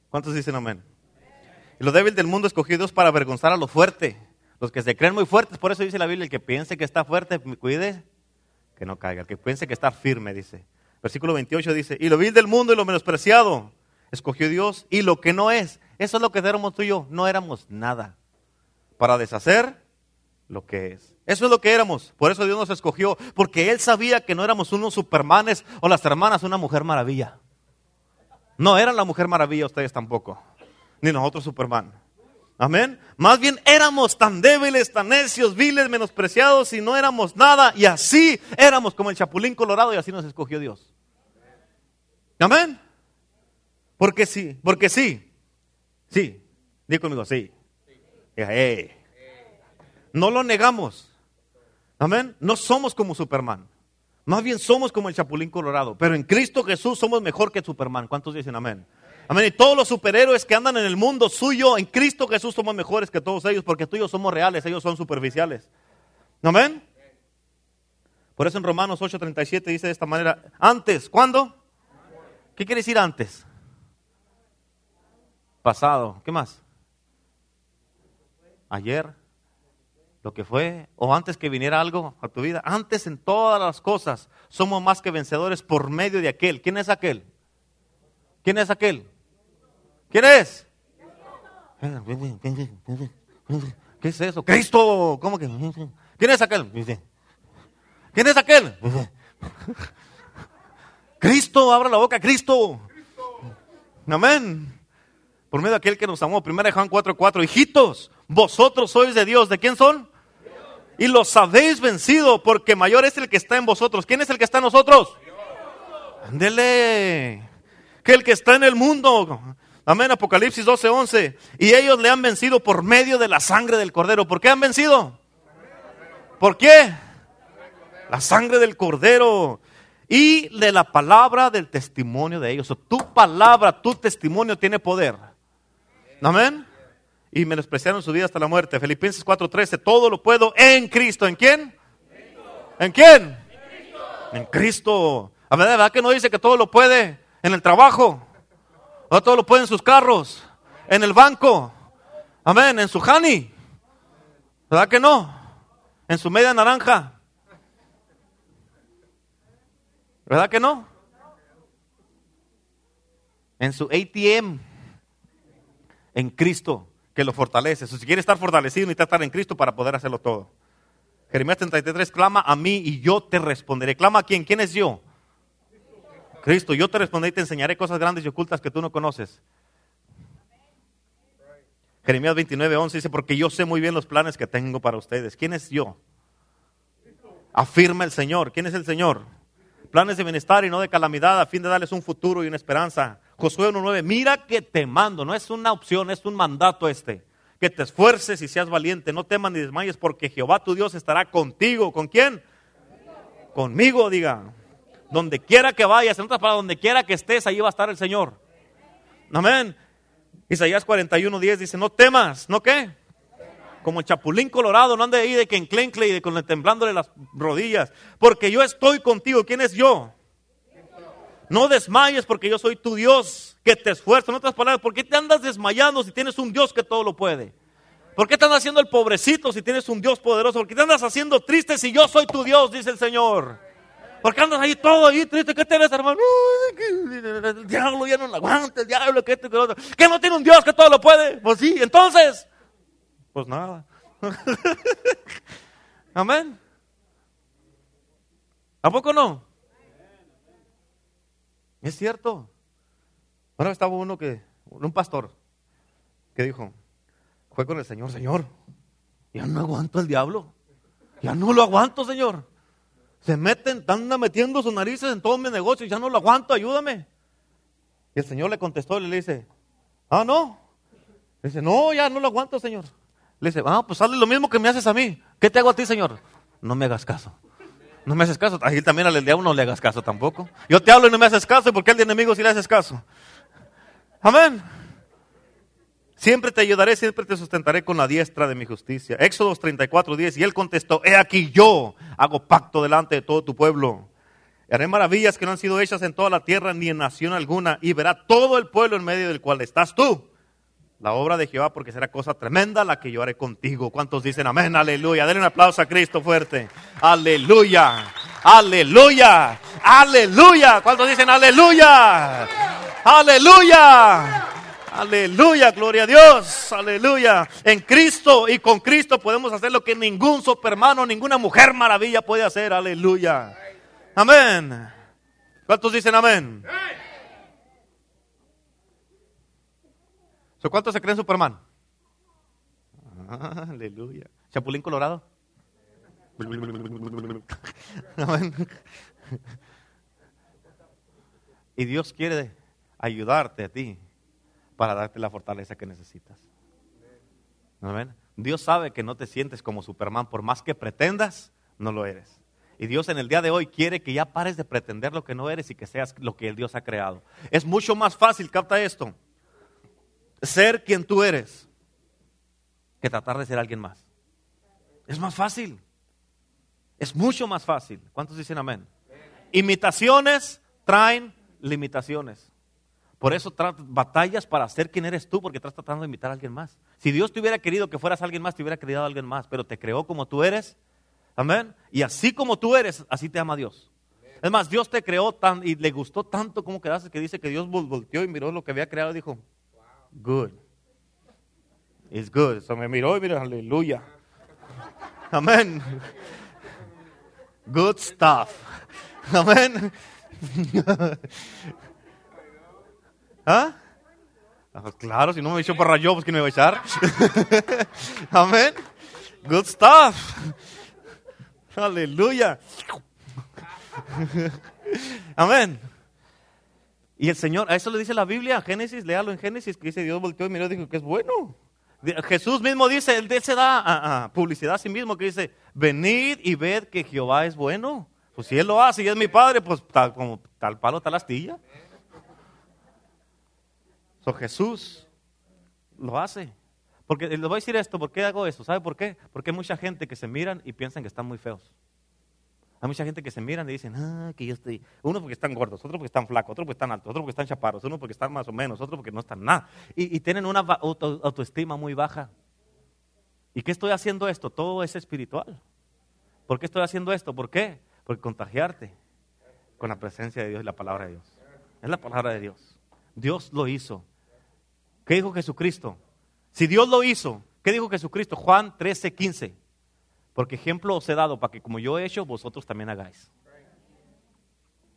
¿Cuántos dicen amén? Lo débil del mundo escogidos para avergonzar a lo fuerte. Los que se creen muy fuertes, por eso dice la Biblia, el que piense que está fuerte, cuide que no caiga. El que piense que está firme, dice. Versículo 28 dice, y lo vil del mundo y lo menospreciado, escogió Dios, y lo que no es. Eso es lo que éramos tú y yo, no éramos nada. Para deshacer lo que es. Eso es lo que éramos. Por eso Dios nos escogió. Porque Él sabía que no éramos unos supermanes o las hermanas una mujer maravilla. No eran la mujer maravilla ustedes tampoco. Ni nosotros superman. Amén. Más bien éramos tan débiles, tan necios, viles, menospreciados y no éramos nada. Y así éramos como el chapulín colorado y así nos escogió Dios. Amén. Porque sí, porque sí. Sí. Dí conmigo, sí. Eh. No lo negamos. Amén. No somos como Superman. Más bien somos como el Chapulín Colorado. Pero en Cristo Jesús somos mejor que Superman. ¿Cuántos dicen amén? Amén. Y todos los superhéroes que andan en el mundo suyo, en Cristo Jesús somos mejores que todos ellos porque tú somos reales, ellos son superficiales. Amén. Por eso en Romanos 8:37 dice de esta manera, antes, ¿cuándo? ¿Qué quiere decir antes? Pasado. ¿Qué más? Ayer lo que fue, o antes que viniera algo a tu vida, antes en todas las cosas somos más que vencedores por medio de aquel. ¿Quién es aquel? ¿Quién es aquel? ¿Quién es? ¿Qué es eso? Cristo. ¿Cómo que? ¿Quién es aquel? ¿Quién es aquel? Cristo, abra la boca, Cristo. Amén. Por medio de aquel que nos amó. Primera Juan 4:4. Hijitos, vosotros sois de Dios. ¿De quién son? y los habéis vencido, porque mayor es el que está en vosotros. ¿Quién es el que está en nosotros? Ándele. Que el que está en el mundo. Amén, Apocalipsis 12, 11. Y ellos le han vencido por medio de la sangre del cordero. ¿Por qué han vencido? ¿Por qué? La sangre del cordero. Y de la palabra del testimonio de ellos. tu palabra, tu testimonio tiene poder. Amén y menospreciaron su vida hasta la muerte. Filipenses 4:13, todo lo puedo en Cristo. ¿En quién? ¿En quién? En Cristo. ¿verdad que no dice que todo lo puede en el trabajo? O todo lo puede en sus carros, en el banco. Amén, en su honey. ¿Verdad que no? En su media naranja. ¿Verdad que no? En su ATM. En Cristo que lo fortalece. si quiere estar fortalecido, necesita estar en Cristo para poder hacerlo todo. Jeremías 33, clama a mí y yo te responderé. ¿Clama a quién? ¿Quién es yo? Cristo, yo te responderé y te enseñaré cosas grandes y ocultas que tú no conoces. Jeremías 29, 11 dice, porque yo sé muy bien los planes que tengo para ustedes. ¿Quién es yo? Afirma el Señor. ¿Quién es el Señor? Planes de bienestar y no de calamidad a fin de darles un futuro y una esperanza. Josué 1.9, mira que te mando, no es una opción, es un mandato este. Que te esfuerces y seas valiente, no temas ni desmayes porque Jehová tu Dios estará contigo. ¿Con quién? Conmigo, diga. Donde quiera que vayas, en otras palabras, donde quiera que estés, ahí va a estar el Señor. Amén. Isaías 41.10 dice, no temas, ¿no qué? Como el chapulín colorado, no ande ahí de que enclencle y de con temblándole las rodillas. Porque yo estoy contigo. ¿Quién es yo? No desmayes porque yo soy tu Dios que te esfuerzo. En otras palabras, ¿por qué te andas desmayando si tienes un Dios que todo lo puede? ¿Por qué te andas haciendo el pobrecito si tienes un Dios poderoso? ¿Por qué te andas haciendo triste si yo soy tu Dios? Dice el Señor. ¿Por qué andas ahí todo ahí triste? ¿Qué tienes, hermano? el diablo ya no lo aguanta, el diablo que esto que otro. ¿Qué no tiene un Dios que todo lo puede? Pues sí, entonces. Pues nada. Amén. ¿A poco no? Es cierto. Ahora estaba uno que, un pastor, que dijo, fue con el Señor, Señor, ya no aguanto el diablo, ya no lo aguanto, Señor. Se meten, están metiendo sus narices en todos mis negocios, ya no lo aguanto, ayúdame. Y el Señor le contestó y le dice, ah, no. Le dice, no, ya no lo aguanto, Señor. Le dice, ah, pues hazle lo mismo que me haces a mí. ¿Qué te hago a ti, Señor? No me hagas caso. No me haces caso. Ahí también al diablo no le hagas caso tampoco. Yo te hablo y no me haces caso. ¿Y por qué al enemigo si le haces caso? Amén. Siempre te ayudaré, siempre te sustentaré con la diestra de mi justicia. Éxodo 34, 10. Y él contestó, he aquí yo hago pacto delante de todo tu pueblo. Haré maravillas que no han sido hechas en toda la tierra ni en nación alguna. Y verá todo el pueblo en medio del cual estás tú la obra de Jehová porque será cosa tremenda la que yo haré contigo. ¿Cuántos dicen amén? Aleluya. Denle un aplauso a Cristo fuerte. Aleluya. Aleluya. Aleluya. ¿Cuántos dicen aleluya? Aleluya. Aleluya, gloria a Dios, aleluya. En Cristo y con Cristo podemos hacer lo que ningún supermano, ninguna mujer maravilla puede hacer, aleluya. Amén. ¿Cuántos dicen amén? ¿Cuántos se creen Superman? aleluya. Chapulín Colorado. Y Dios quiere ayudarte a ti para darte la fortaleza que necesitas. Dios sabe que no te sientes como Superman, por más que pretendas, no lo eres. Y Dios en el día de hoy quiere que ya pares de pretender lo que no eres y que seas lo que el Dios ha creado. Es mucho más fácil, capta esto, ser quien tú eres que tratar de ser alguien más. Es más fácil. Es mucho más fácil. ¿Cuántos dicen amén? Imitaciones traen limitaciones. Por eso batallas para ser quien eres tú, porque estás tratando de imitar a alguien más. Si Dios te hubiera querido que fueras alguien más, te hubiera querido a alguien más, pero te creó como tú eres. Amén. Y así como tú eres, así te ama Dios. Es más, Dios te creó tan y le gustó tanto como quedaste que dice que Dios volteó y miró lo que había creado y dijo, good. It's good. So me miró y miró, aleluya. Amén. Good stuff. Amén. ¿Ah? ¿Ah? Claro, si no me echó para rayo, pues que me va a echar. Amén. Good stuff. Aleluya. Amén. Y el Señor, a eso le dice la Biblia, Génesis, léalo en Génesis, que dice Dios volteó y miró y dijo que es bueno. Jesús mismo dice, él, se da publicidad a sí mismo, que dice, venid y ved que Jehová es bueno. Pues si Él lo hace y es mi Padre, pues tal, como tal palo, tal astilla. So, Jesús lo hace. Porque les voy a decir esto, ¿por qué hago eso? ¿Sabe por qué? Porque hay mucha gente que se miran y piensan que están muy feos. Hay mucha gente que se miran y dicen, ah, que yo estoy. Uno porque están gordos, otro porque están flacos, otro porque están altos, otro porque están chaparros, uno porque están más o menos, otro porque no están nada. Y, tienen una autoestima muy baja. ¿Y qué estoy haciendo esto? Todo es espiritual. ¿Por qué estoy haciendo esto? ¿Por qué? Porque contagiarte con la presencia de Dios y la palabra de Dios. Es la palabra de Dios. Dios lo hizo. ¿Qué dijo Jesucristo? Si Dios lo hizo, ¿qué dijo Jesucristo? Juan 13, 15. Porque ejemplo os he dado para que como yo he hecho, vosotros también hagáis.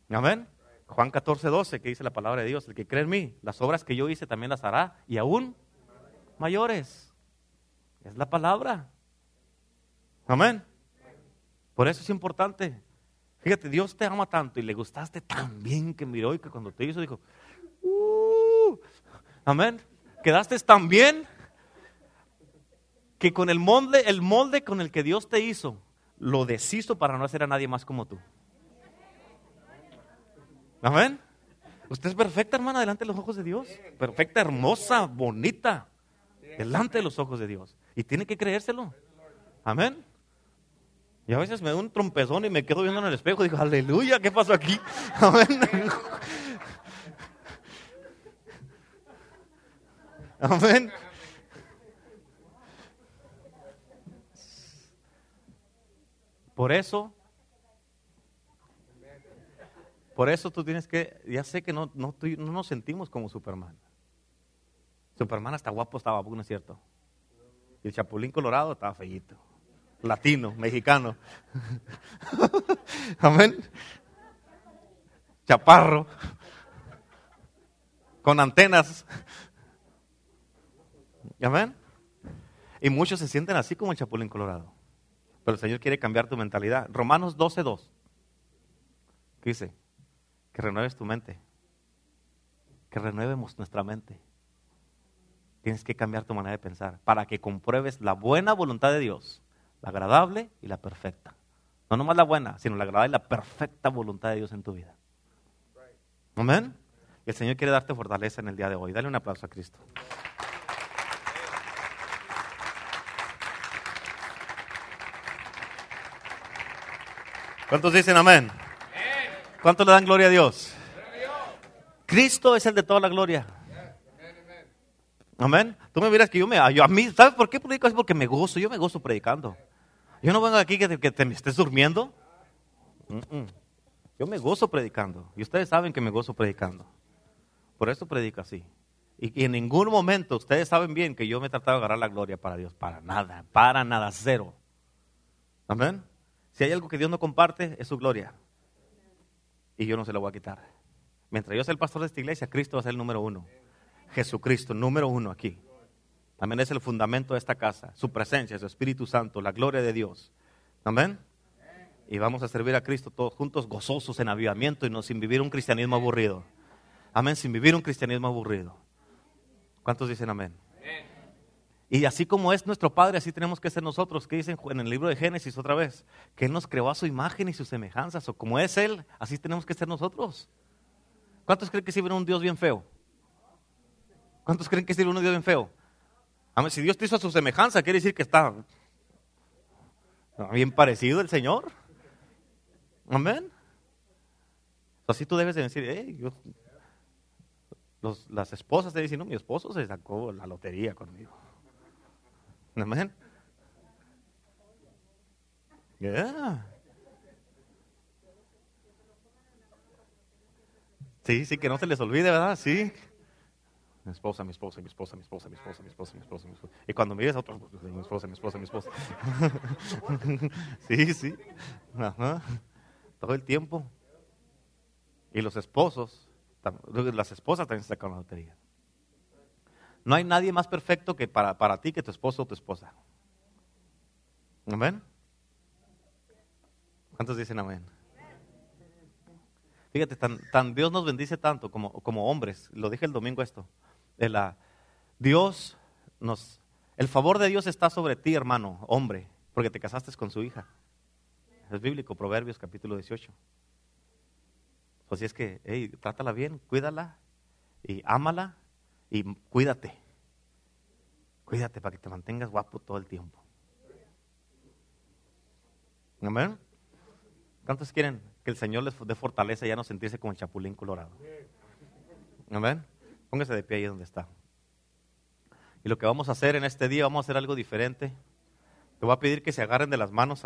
Amén. Juan 14, 12, que dice la palabra de Dios, el que cree en mí, las obras que yo hice también las hará y aún mayores. Es la palabra. Amén. Por eso es importante. Fíjate, Dios te ama tanto y le gustaste tan bien que miró y que cuando te hizo dijo, uh, amén. Quedaste tan bien que con el molde, el molde con el que Dios te hizo, lo deshizo para no hacer a nadie más como tú. Amén. Usted es perfecta, hermana, delante de los ojos de Dios. Perfecta, hermosa, bonita, delante de los ojos de Dios. Y tiene que creérselo. Amén. Y a veces me da un trompezón y me quedo viendo en el espejo y digo, aleluya, ¿qué pasó aquí? Amén. Amén. Por eso, por eso tú tienes que, ya sé que no, no, nos sentimos como Superman. Superman hasta guapo estaba, ¿no es cierto? Y el Chapulín Colorado estaba feíto. Latino, mexicano. Amén. Chaparro. Con antenas. Amén. Y muchos se sienten así como el Chapulín Colorado. Pero el Señor quiere cambiar tu mentalidad. Romanos 12.2. ¿Qué dice? Que renueves tu mente. Que renuevemos nuestra mente. Tienes que cambiar tu manera de pensar para que compruebes la buena voluntad de Dios, la agradable y la perfecta. No nomás la buena, sino la agradable y la perfecta voluntad de Dios en tu vida. Amén. El Señor quiere darte fortaleza en el día de hoy. Dale un aplauso a Cristo. ¿Cuántos dicen amén? ¿Cuántos le dan gloria a Dios? Cristo es el de toda la gloria. Amén. Tú me miras que yo me. Yo a mí, ¿Sabes por qué predico? Es porque me gozo. Yo me gozo predicando. Yo no vengo aquí que, te, me estés durmiendo. Yo me gozo predicando. Y ustedes saben que me gozo predicando. Por eso predico así. Y, y en ningún momento, ustedes saben bien que yo me he tratado de agarrar la gloria para Dios. Para nada, para nada, cero. Amén. Si hay algo que Dios no comparte, es su gloria. Y yo no se lo voy a quitar. Mientras yo sea el pastor de esta iglesia, Cristo va a ser el número uno. Jesucristo, número uno aquí. También es el fundamento de esta casa. Su presencia, su Espíritu Santo, la gloria de Dios. Amén. Y vamos a servir a Cristo todos juntos, gozosos en avivamiento y no sin vivir un cristianismo aburrido. Amén, sin vivir un cristianismo aburrido. ¿Cuántos dicen amén? Y así como es nuestro Padre, así tenemos que ser nosotros. ¿Qué dicen en el libro de Génesis otra vez? Que Él nos creó a su imagen y sus semejanzas. O como es Él, así tenemos que ser nosotros. ¿Cuántos creen que sirven un Dios bien feo? ¿Cuántos creen que sirve un Dios bien feo? Si Dios te hizo a su semejanza, quiere decir que está bien parecido el Señor. Amén. Así tú debes de decir, las esposas te dicen, no, mi esposo se sacó la lotería conmigo. Yeah. Sí, sí, que no se les olvide, ¿verdad? Sí. Mi esposa, mi esposa, mi esposa, mi esposa, mi esposa, mi esposa, mi esposa, mi esposa. Y cuando mires a otro, mi esposa, mi esposa, mi esposa. Sí, sí. Todo el tiempo. Y los esposos, las esposas también sacan la lotería. No hay nadie más perfecto que para, para ti que tu esposo o tu esposa. Amén. ¿Cuántos dicen amén? Fíjate, tan, tan Dios nos bendice tanto como, como hombres. Lo dije el domingo esto. El, la, Dios nos, el favor de Dios está sobre ti, hermano, hombre, porque te casaste con su hija. Es bíblico, Proverbios capítulo 18. Así es que, hey, trátala bien, cuídala y ámala y cuídate. Cuídate para que te mantengas guapo todo el tiempo. Amén. ¿Cuántos quieren que el Señor les dé fortaleza y ya no sentirse como el chapulín colorado? Amén. Póngase de pie ahí donde está. Y lo que vamos a hacer en este día, vamos a hacer algo diferente. Te voy a pedir que se agarren de las manos.